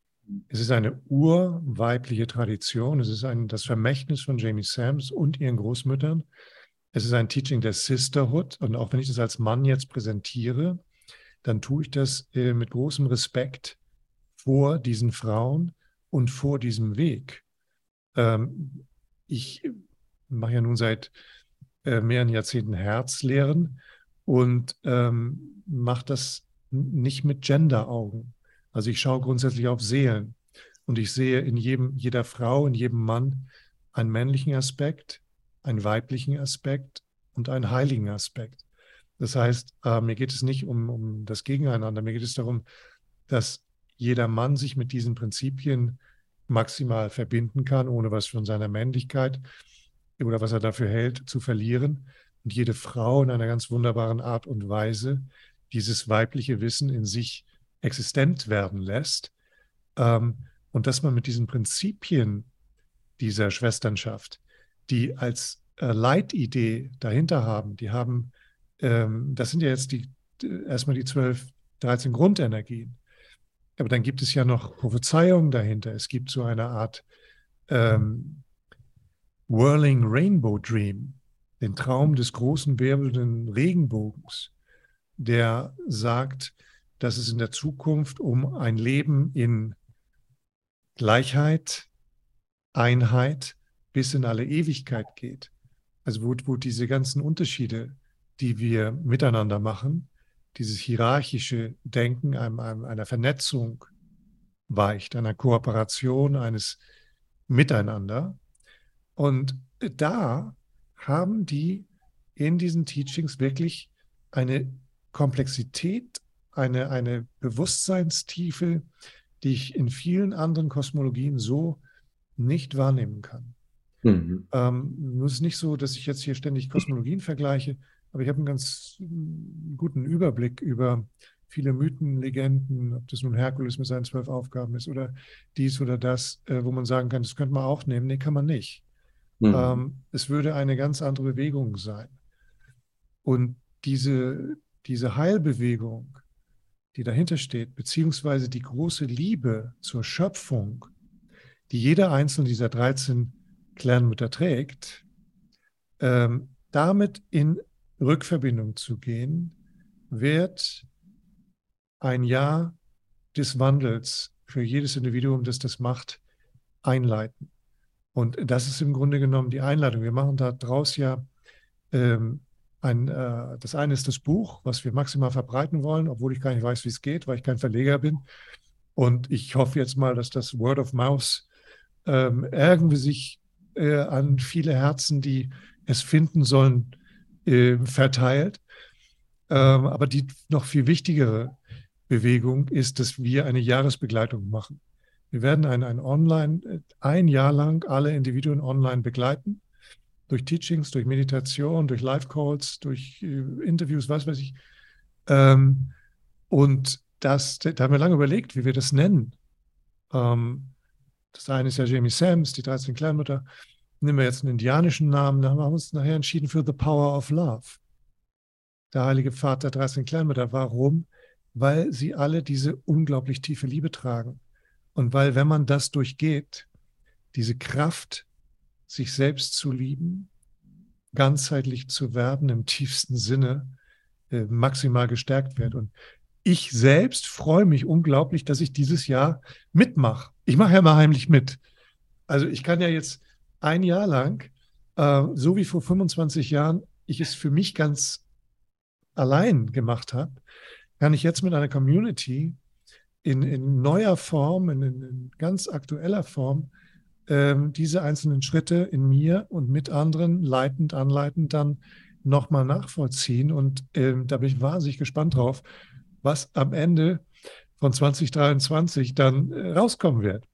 Es ist eine urweibliche Tradition. Es ist ein, das Vermächtnis von Jamie Sams und ihren Großmüttern. Es ist ein Teaching der Sisterhood. Und auch wenn ich das als Mann jetzt präsentiere, dann tue ich das äh, mit großem Respekt vor diesen Frauen und vor diesem Weg. Ähm, ich mache ja nun seit äh, mehreren Jahrzehnten Herzlehren und ähm, mache das nicht mit Gender-Augen. Also ich schaue grundsätzlich auf Seelen und ich sehe in jedem, jeder Frau, in jedem Mann einen männlichen Aspekt, einen weiblichen Aspekt und einen heiligen Aspekt. Das heißt, äh, mir geht es nicht um, um das Gegeneinander, mir geht es darum, dass jeder Mann sich mit diesen Prinzipien maximal verbinden kann, ohne was von seiner Männlichkeit oder was er dafür hält, zu verlieren. Und jede Frau in einer ganz wunderbaren Art und Weise dieses weibliche Wissen in sich existent werden lässt. Ähm, und dass man mit diesen Prinzipien dieser Schwesternschaft, die als äh, Leitidee dahinter haben, die haben, ähm, das sind ja jetzt die, erstmal die zwölf, 13 Grundenergien. Aber dann gibt es ja noch Prophezeiungen dahinter. Es gibt so eine Art ähm, Whirling Rainbow Dream, den Traum des großen wirbelnden Regenbogens, der sagt, dass es in der Zukunft um ein Leben in Gleichheit, Einheit bis in alle Ewigkeit geht. Also wo, wo diese ganzen Unterschiede, die wir miteinander machen, dieses hierarchische Denken einem, einem, einer Vernetzung weicht, einer Kooperation, eines Miteinander. Und da haben die in diesen Teachings wirklich eine Komplexität, eine, eine Bewusstseinstiefe, die ich in vielen anderen Kosmologien so nicht wahrnehmen kann. Mhm. Ähm, nur ist nicht so, dass ich jetzt hier ständig Kosmologien vergleiche, aber ich habe einen ganz guten Überblick über viele Mythen, Legenden, ob das nun Herkules mit seinen zwölf Aufgaben ist oder dies oder das, äh, wo man sagen kann, das könnte man auch nehmen. Nee, kann man nicht. Mhm. Ähm, es würde eine ganz andere Bewegung sein. Und diese, diese Heilbewegung, die dahinter steht, beziehungsweise die große Liebe zur Schöpfung, die jeder einzelne dieser 13 Clanmütter trägt, ähm, damit in Rückverbindung zu gehen, wird ein Jahr des Wandels für jedes Individuum, das das macht, einleiten. Und das ist im Grunde genommen die Einladung. Wir machen daraus ja ähm, ein, äh, das eine ist das Buch, was wir maximal verbreiten wollen, obwohl ich gar nicht weiß, wie es geht, weil ich kein Verleger bin. Und ich hoffe jetzt mal, dass das Word of Mouse ähm, irgendwie sich äh, an viele Herzen, die es finden sollen, äh, verteilt. Ähm, aber die noch viel wichtigere Bewegung ist, dass wir eine Jahresbegleitung machen. Wir werden ein, ein Online, ein Jahr lang alle Individuen online begleiten, durch Teachings, durch Meditation, durch Live-Calls, durch äh, Interviews, was weiß ich. Ähm, und das, da haben wir lange überlegt, wie wir das nennen. Ähm, das eine ist ja Jamie Sams, die 13 Kleinmutter. Nehmen wir jetzt einen indianischen Namen, da haben wir uns nachher entschieden für The Power of Love. Der Heilige Vater 13 Kleinmütter. Warum? Weil sie alle diese unglaublich tiefe Liebe tragen. Und weil, wenn man das durchgeht, diese Kraft, sich selbst zu lieben, ganzheitlich zu werden, im tiefsten Sinne, äh, maximal gestärkt wird. Und ich selbst freue mich unglaublich, dass ich dieses Jahr mitmache. Ich mache ja mal heimlich mit. Also ich kann ja jetzt ein Jahr lang, äh, so wie vor 25 Jahren, ich es für mich ganz allein gemacht habe, kann ich jetzt mit einer Community in, in neuer Form, in, in ganz aktueller Form, ähm, diese einzelnen Schritte in mir und mit anderen leitend, anleitend dann nochmal nachvollziehen. Und ähm, da bin ich wahnsinnig gespannt drauf, was am Ende von 2023 dann äh, rauskommen wird.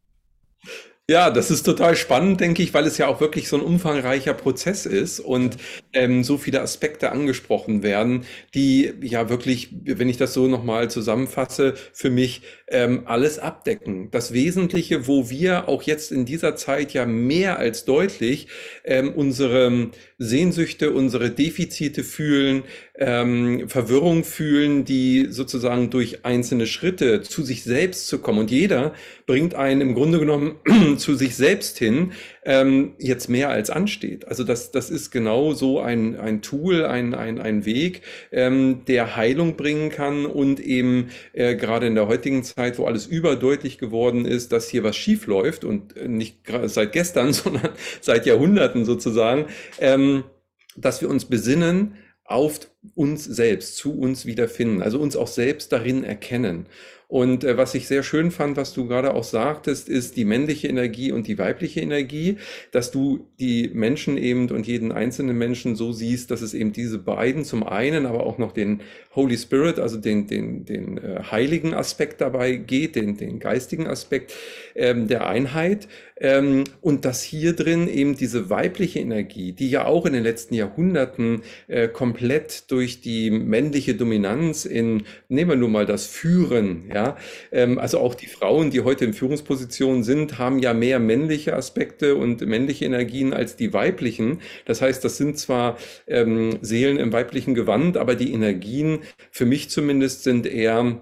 Ja, das ist total spannend, denke ich, weil es ja auch wirklich so ein umfangreicher Prozess ist und ähm, so viele Aspekte angesprochen werden, die ja wirklich, wenn ich das so nochmal zusammenfasse, für mich ähm, alles abdecken. Das Wesentliche, wo wir auch jetzt in dieser Zeit ja mehr als deutlich ähm, unsere Sehnsüchte, unsere Defizite fühlen, ähm, Verwirrung fühlen, die sozusagen durch einzelne Schritte zu sich selbst zu kommen. Und jeder bringt einen im Grunde genommen zu sich selbst hin, ähm, jetzt mehr als ansteht. Also das, das ist genau so ein, ein Tool, ein, ein, ein Weg, ähm, der Heilung bringen kann und eben äh, gerade in der heutigen Zeit, wo alles überdeutlich geworden ist, dass hier was schief läuft und nicht seit gestern, sondern seit Jahrhunderten sozusagen, ähm, dass wir uns besinnen, auf uns selbst, zu uns wiederfinden, also uns auch selbst darin erkennen. Und äh, was ich sehr schön fand, was du gerade auch sagtest, ist die männliche Energie und die weibliche Energie, dass du die Menschen eben und jeden einzelnen Menschen so siehst, dass es eben diese beiden zum einen, aber auch noch den Holy Spirit, also den, den, den äh, heiligen Aspekt dabei geht, den, den geistigen Aspekt ähm, der Einheit. Ähm, und dass hier drin eben diese weibliche Energie, die ja auch in den letzten Jahrhunderten äh, komplett durch die männliche Dominanz in, nehmen wir nur mal das Führen, ja, ähm, also auch die Frauen, die heute in Führungspositionen sind, haben ja mehr männliche Aspekte und männliche Energien als die weiblichen. Das heißt, das sind zwar ähm, Seelen im weiblichen Gewand, aber die Energien, für mich zumindest, sind eher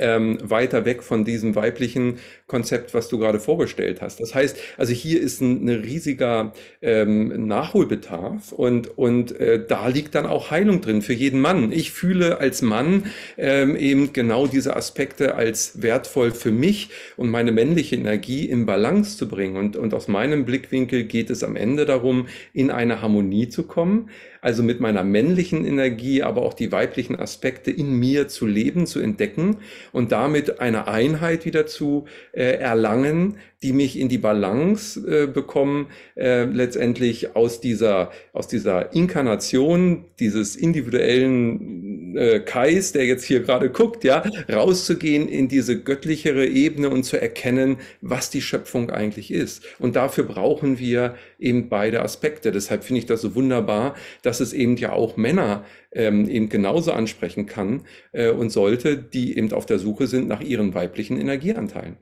ähm, weiter weg von diesem weiblichen Konzept, was du gerade vorgestellt hast. Das heißt, also hier ist ein, ein riesiger ähm, Nachholbedarf und, und äh, da liegt dann auch Heilung drin für jeden Mann. Ich fühle als Mann ähm, eben genau diese Aspekte als wertvoll für mich und meine männliche Energie in Balance zu bringen. Und, und aus meinem Blickwinkel geht es am Ende darum, in eine Harmonie zu kommen, also mit meiner männlichen Energie, aber auch die weiblichen Aspekte in mir zu leben, zu entdecken und damit eine Einheit wieder zu äh, erlangen, die mich in die Balance äh, bekommen, äh, letztendlich aus dieser, aus dieser Inkarnation dieses individuellen äh, Kais, der jetzt hier gerade guckt, ja, rauszugehen in diese göttlichere Ebene und zu erkennen, was die Schöpfung eigentlich ist. Und dafür brauchen wir eben beide Aspekte. Deshalb finde ich das so wunderbar, dass es eben ja auch Männer ähm, eben genauso ansprechen kann äh, und sollte, die eben auf der Suche sind nach ihren weiblichen Energieanteilen.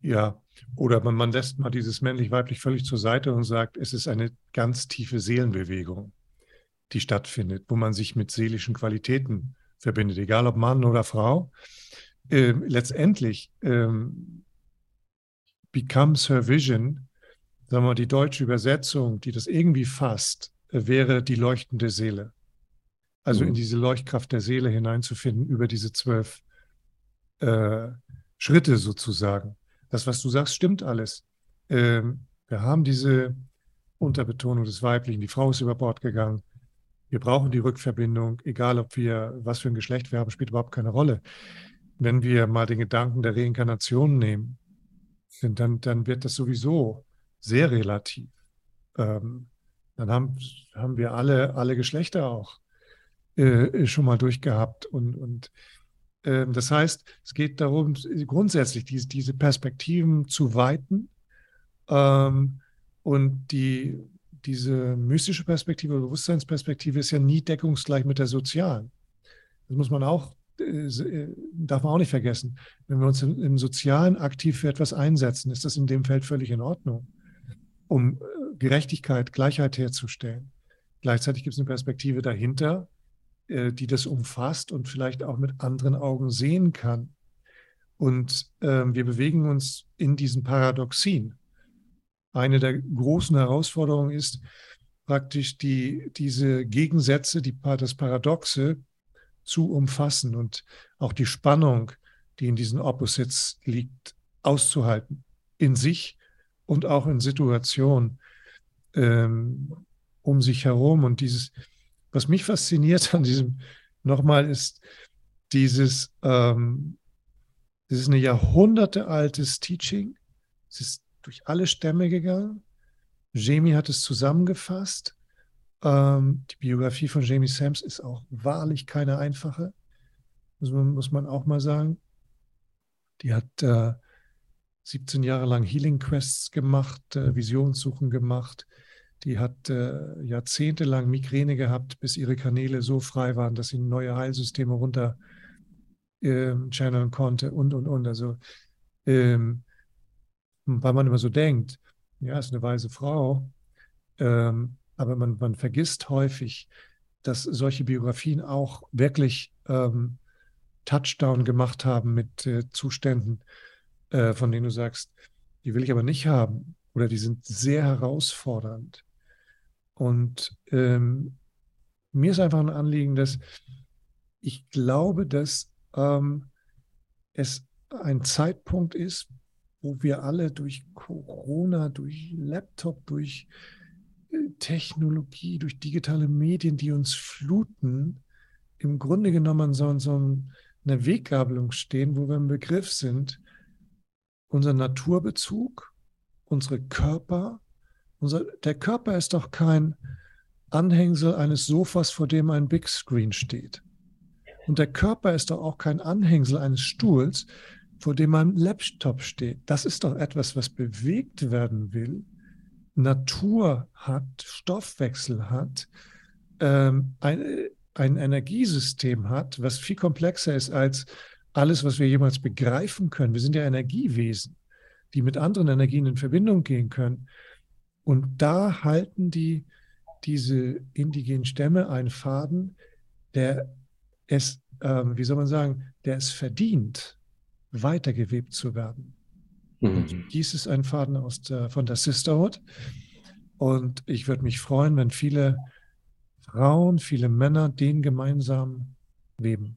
Ja, oder man, man lässt mal dieses männlich-weiblich völlig zur Seite und sagt, es ist eine ganz tiefe Seelenbewegung, die stattfindet, wo man sich mit seelischen Qualitäten verbindet, egal ob Mann oder Frau. Ähm, letztendlich ähm, becomes her vision, sagen wir mal, die deutsche Übersetzung, die das irgendwie fasst, äh, wäre die leuchtende Seele. Also mhm. in diese Leuchtkraft der Seele hineinzufinden über diese zwölf äh, Schritte sozusagen das, was du sagst, stimmt alles. Ähm, wir haben diese Unterbetonung des Weiblichen. Die Frau ist über Bord gegangen. Wir brauchen die Rückverbindung, egal ob wir, was für ein Geschlecht wir haben, spielt überhaupt keine Rolle. Wenn wir mal den Gedanken der Reinkarnation nehmen, dann, dann wird das sowieso sehr relativ. Ähm, dann haben, haben wir alle, alle Geschlechter auch äh, schon mal durchgehabt. Und, und ähm, das heißt, es geht darum, grundsätzlich diese, diese Perspektiven zu weiten ähm, und die, diese mystische Perspektive, Bewusstseinsperspektive ist ja nie deckungsgleich mit der sozialen. Das muss man auch, äh, äh, darf man auch nicht vergessen. Wenn wir uns im, Sozialen aktiv für etwas einsetzen, ist das in dem Feld völlig in Ordnung, um äh, Gerechtigkeit, Gleichheit herzustellen. Gleichzeitig gibt es eine Perspektive dahinter, die das umfasst und vielleicht auch mit anderen Augen sehen kann. Und äh, wir bewegen uns in diesen Paradoxien. Eine der großen Herausforderungen ist praktisch die, diese Gegensätze, die, das Paradoxe zu umfassen und auch die Spannung, die in diesen Opposites liegt, auszuhalten. In sich und auch in Situationen ähm, um sich herum. Und dieses, was mich fasziniert an diesem nochmal ist dieses, ähm, das ist ein jahrhundertealtes Teaching. Es ist durch alle Stämme gegangen. Jamie hat es zusammengefasst. Ähm, die Biografie von Jamie Sams ist auch wahrlich keine einfache, muss man, muss man auch mal sagen. Die hat äh, 17 Jahre lang Healing Quests gemacht, äh, Visionssuchen gemacht, die hat äh, jahrzehntelang Migräne gehabt, bis ihre Kanäle so frei waren, dass sie neue Heilsysteme runter äh, channeln konnte und, und, und. Also, ähm, weil man immer so denkt, ja, ist eine weise Frau, ähm, aber man, man vergisst häufig, dass solche Biografien auch wirklich ähm, Touchdown gemacht haben mit äh, Zuständen, äh, von denen du sagst, die will ich aber nicht haben oder die sind sehr herausfordernd. Und ähm, mir ist einfach ein Anliegen, dass ich glaube, dass ähm, es ein Zeitpunkt ist, wo wir alle durch Corona, durch Laptop, durch äh, Technologie, durch digitale Medien, die uns fluten, im Grunde genommen so, so eine Weggabelung stehen, wo wir im Begriff sind, unser Naturbezug, unsere Körper, unser, der Körper ist doch kein Anhängsel eines Sofas, vor dem ein Big Screen steht. Und der Körper ist doch auch kein Anhängsel eines Stuhls, vor dem ein Laptop steht. Das ist doch etwas, was bewegt werden will, Natur hat, Stoffwechsel hat, ähm, ein, ein Energiesystem hat, was viel komplexer ist als alles, was wir jemals begreifen können. Wir sind ja Energiewesen, die mit anderen Energien in Verbindung gehen können. Und da halten die, diese indigenen Stämme einen Faden, der es, äh, wie soll man sagen, der es verdient, weitergewebt zu werden. Mhm. dies ist ein Faden aus der, von der Sisterhood. Und ich würde mich freuen, wenn viele Frauen, viele Männer den gemeinsam weben.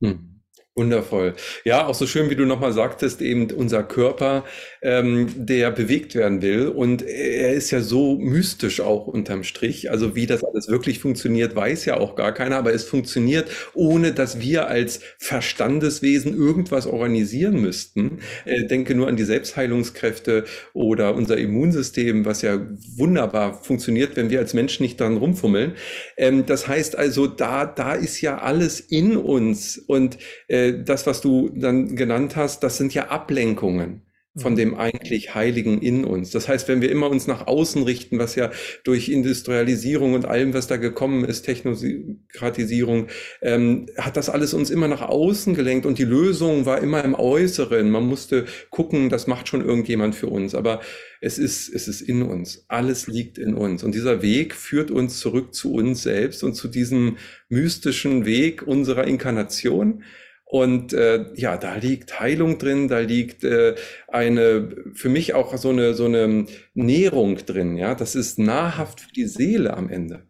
Mhm. Wundervoll. Ja, auch so schön, wie du nochmal sagtest, eben unser Körper, ähm, der bewegt werden will. Und er ist ja so mystisch auch unterm Strich. Also wie das alles wirklich funktioniert, weiß ja auch gar keiner. Aber es funktioniert, ohne dass wir als Verstandeswesen irgendwas organisieren müssten. Äh, denke nur an die Selbstheilungskräfte oder unser Immunsystem, was ja wunderbar funktioniert, wenn wir als Menschen nicht dran rumfummeln. Ähm, das heißt also, da, da ist ja alles in uns. Und äh, das, was du dann genannt hast, das sind ja Ablenkungen von mhm. dem eigentlich Heiligen in uns. Das heißt, wenn wir immer uns nach außen richten, was ja durch Industrialisierung und allem, was da gekommen ist, Technokratisierung, ähm, hat das alles uns immer nach außen gelenkt und die Lösung war immer im Äußeren. Man musste gucken, das macht schon irgendjemand für uns. Aber es ist, es ist in uns. Alles liegt in uns. Und dieser Weg führt uns zurück zu uns selbst und zu diesem mystischen Weg unserer Inkarnation und äh, ja, da liegt Heilung drin, da liegt äh, eine, für mich auch so eine, so eine Nährung drin. Ja, das ist nahrhaft für die Seele am Ende.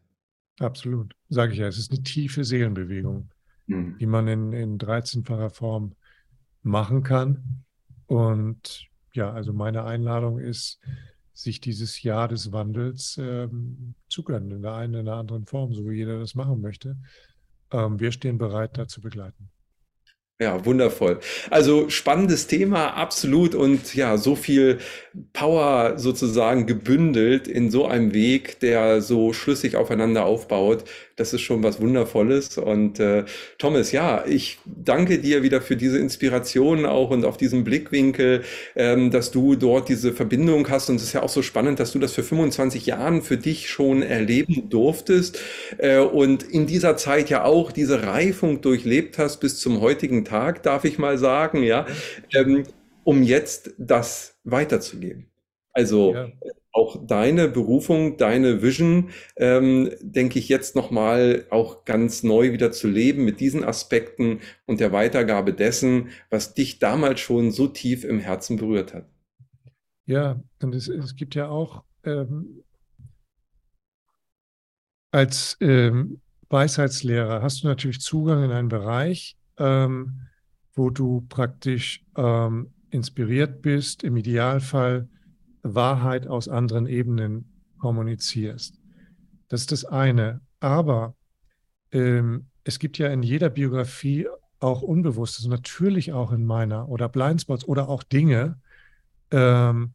Absolut, sage ich ja. Es ist eine tiefe Seelenbewegung, hm. die man in, in 13-facher Form machen kann. Und ja, also meine Einladung ist, sich dieses Jahr des Wandels ähm, zu gönnen, in der einen oder anderen Form, so wie jeder das machen möchte. Ähm, wir stehen bereit, da zu begleiten. Ja, wundervoll. Also spannendes Thema, absolut. Und ja, so viel Power sozusagen gebündelt in so einem Weg, der so schlüssig aufeinander aufbaut. Das ist schon was Wundervolles. Und äh, Thomas, ja, ich danke dir wieder für diese Inspiration auch und auf diesen Blickwinkel, ähm, dass du dort diese Verbindung hast. Und es ist ja auch so spannend, dass du das für 25 Jahren für dich schon erleben durftest äh, und in dieser Zeit ja auch diese Reifung durchlebt hast bis zum heutigen Tag, darf ich mal sagen, ja, ähm, um jetzt das weiterzugeben. Also ja. auch deine Berufung, deine Vision, ähm, denke ich jetzt nochmal auch ganz neu wieder zu leben mit diesen Aspekten und der Weitergabe dessen, was dich damals schon so tief im Herzen berührt hat. Ja, und es, es gibt ja auch ähm, als ähm, Weisheitslehrer hast du natürlich Zugang in einen Bereich, ähm, wo du praktisch ähm, inspiriert bist, im Idealfall Wahrheit aus anderen Ebenen kommunizierst. Das ist das eine. Aber ähm, es gibt ja in jeder Biografie auch Unbewusstes, natürlich auch in meiner oder Blindspots oder auch Dinge, ähm,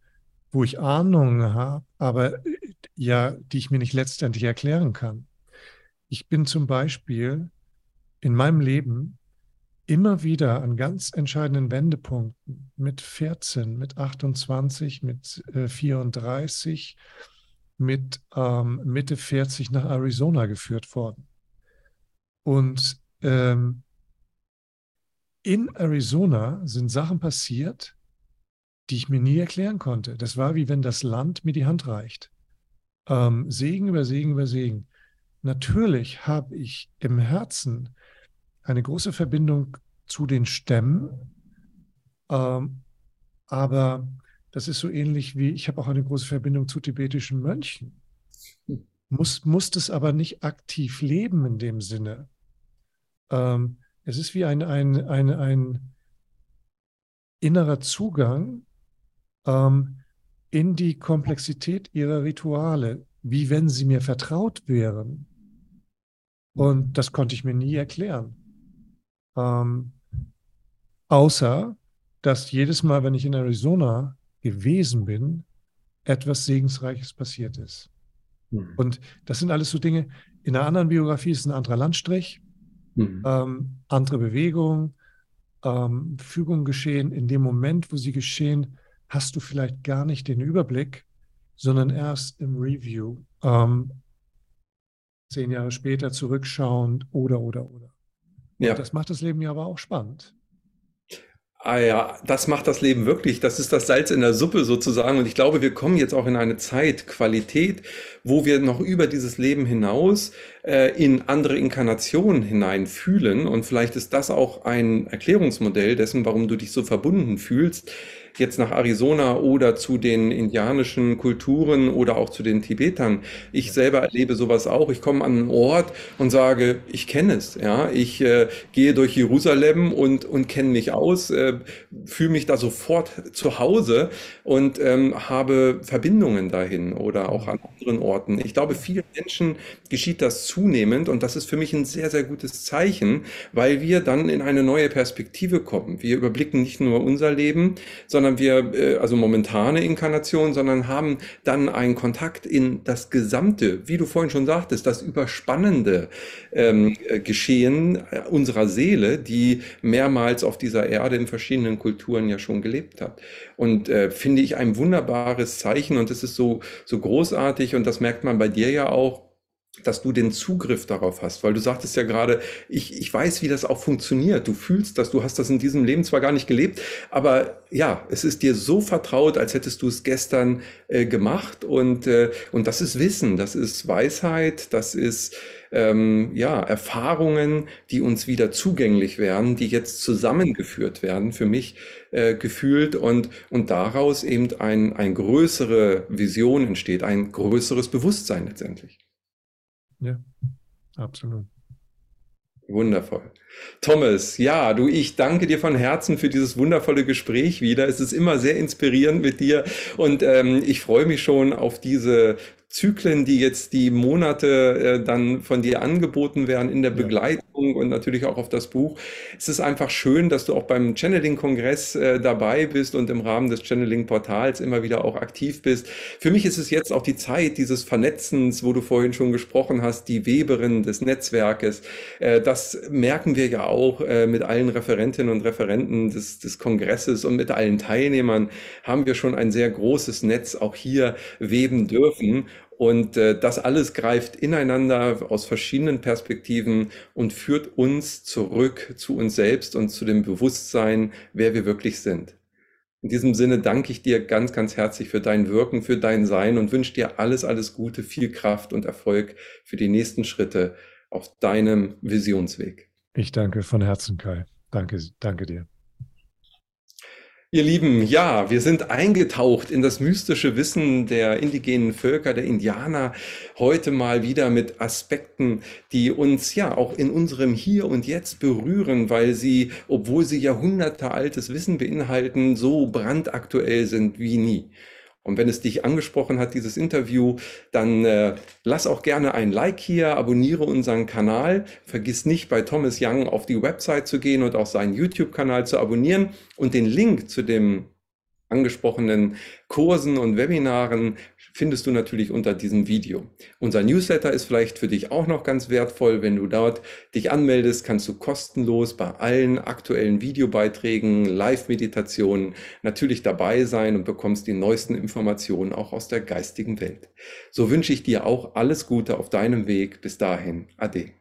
wo ich Ahnungen habe, aber äh, ja, die ich mir nicht letztendlich erklären kann. Ich bin zum Beispiel in meinem Leben immer wieder an ganz entscheidenden Wendepunkten mit 14, mit 28, mit äh, 34, mit ähm, Mitte 40 nach Arizona geführt worden. Und ähm, in Arizona sind Sachen passiert, die ich mir nie erklären konnte. Das war wie wenn das Land mir die Hand reicht. Ähm, Segen über Segen über Segen. Natürlich habe ich im Herzen eine große Verbindung zu den Stämmen, ähm, aber das ist so ähnlich wie, ich habe auch eine große Verbindung zu tibetischen Mönchen. Muss, muss das aber nicht aktiv leben in dem Sinne. Ähm, es ist wie ein, ein, ein, ein innerer Zugang ähm, in die Komplexität ihrer Rituale, wie wenn sie mir vertraut wären. Und das konnte ich mir nie erklären. Ähm, außer, dass jedes Mal, wenn ich in Arizona gewesen bin, etwas Segensreiches passiert ist. Mhm. Und das sind alles so Dinge, in einer anderen Biografie ist ein anderer Landstrich, mhm. ähm, andere Bewegung, ähm, Fügung geschehen. In dem Moment, wo sie geschehen, hast du vielleicht gar nicht den Überblick, sondern erst im Review. Ähm, zehn Jahre später zurückschauend oder, oder, oder. Ja. Das macht das Leben ja aber auch spannend. Ah ja, das macht das Leben wirklich. Das ist das Salz in der Suppe sozusagen. Und ich glaube, wir kommen jetzt auch in eine Zeit, Qualität, wo wir noch über dieses Leben hinaus äh, in andere Inkarnationen hinein fühlen. Und vielleicht ist das auch ein Erklärungsmodell dessen, warum du dich so verbunden fühlst jetzt nach Arizona oder zu den indianischen Kulturen oder auch zu den Tibetern. Ich selber erlebe sowas auch. Ich komme an einen Ort und sage, ich kenne es. Ja, ich äh, gehe durch Jerusalem und und kenne mich aus, äh, fühle mich da sofort zu Hause und ähm, habe Verbindungen dahin oder auch an anderen Orten. Ich glaube, vielen Menschen geschieht das zunehmend und das ist für mich ein sehr sehr gutes Zeichen, weil wir dann in eine neue Perspektive kommen. Wir überblicken nicht nur unser Leben, sondern sondern wir, äh, also momentane Inkarnation, sondern haben dann einen Kontakt in das Gesamte, wie du vorhin schon sagtest, das überspannende ähm, äh, Geschehen äh, unserer Seele, die mehrmals auf dieser Erde in verschiedenen Kulturen ja schon gelebt hat. Und äh, finde ich ein wunderbares Zeichen und es ist so, so großartig und das merkt man bei dir ja auch dass du den Zugriff darauf hast, weil du sagtest ja gerade, ich, ich weiß, wie das auch funktioniert. Du fühlst das, du hast das in diesem Leben zwar gar nicht gelebt, aber ja, es ist dir so vertraut, als hättest du es gestern äh, gemacht und, äh, und das ist Wissen, das ist Weisheit, das ist ähm, ja, Erfahrungen, die uns wieder zugänglich werden, die jetzt zusammengeführt werden, für mich äh, gefühlt und, und daraus eben ein, ein größere Vision entsteht, ein größeres Bewusstsein letztendlich. Ja, absolut. Wundervoll. Thomas, ja, du, ich danke dir von Herzen für dieses wundervolle Gespräch wieder. Es ist immer sehr inspirierend mit dir und ähm, ich freue mich schon auf diese Zyklen, die jetzt die Monate äh, dann von dir angeboten werden in der Begleitung und natürlich auch auf das Buch. Es ist einfach schön, dass du auch beim Channeling-Kongress äh, dabei bist und im Rahmen des Channeling-Portals immer wieder auch aktiv bist. Für mich ist es jetzt auch die Zeit dieses Vernetzens, wo du vorhin schon gesprochen hast, die Weberin des Netzwerkes. Äh, das merken wir ja auch äh, mit allen Referentinnen und Referenten des, des Kongresses und mit allen Teilnehmern haben wir schon ein sehr großes Netz auch hier weben dürfen. Und äh, das alles greift ineinander aus verschiedenen Perspektiven und führt uns zurück zu uns selbst und zu dem Bewusstsein, wer wir wirklich sind. In diesem Sinne danke ich dir ganz, ganz herzlich für dein Wirken, für dein Sein und wünsche dir alles, alles Gute, viel Kraft und Erfolg für die nächsten Schritte auf deinem Visionsweg. Ich danke von Herzen, Kai. Danke, danke dir. Ihr Lieben, ja, wir sind eingetaucht in das mystische Wissen der indigenen Völker, der Indianer, heute mal wieder mit Aspekten, die uns ja auch in unserem Hier und Jetzt berühren, weil sie, obwohl sie Jahrhunderte altes Wissen beinhalten, so brandaktuell sind wie nie. Und wenn es dich angesprochen hat, dieses Interview, dann äh, lass auch gerne ein Like hier, abonniere unseren Kanal. Vergiss nicht, bei Thomas Young auf die Website zu gehen und auch seinen YouTube-Kanal zu abonnieren und den Link zu dem angesprochenen Kursen und Webinaren findest du natürlich unter diesem Video. Unser Newsletter ist vielleicht für dich auch noch ganz wertvoll. Wenn du dort dich anmeldest, kannst du kostenlos bei allen aktuellen Videobeiträgen, Live-Meditationen natürlich dabei sein und bekommst die neuesten Informationen auch aus der geistigen Welt. So wünsche ich dir auch alles Gute auf deinem Weg. Bis dahin, Ade.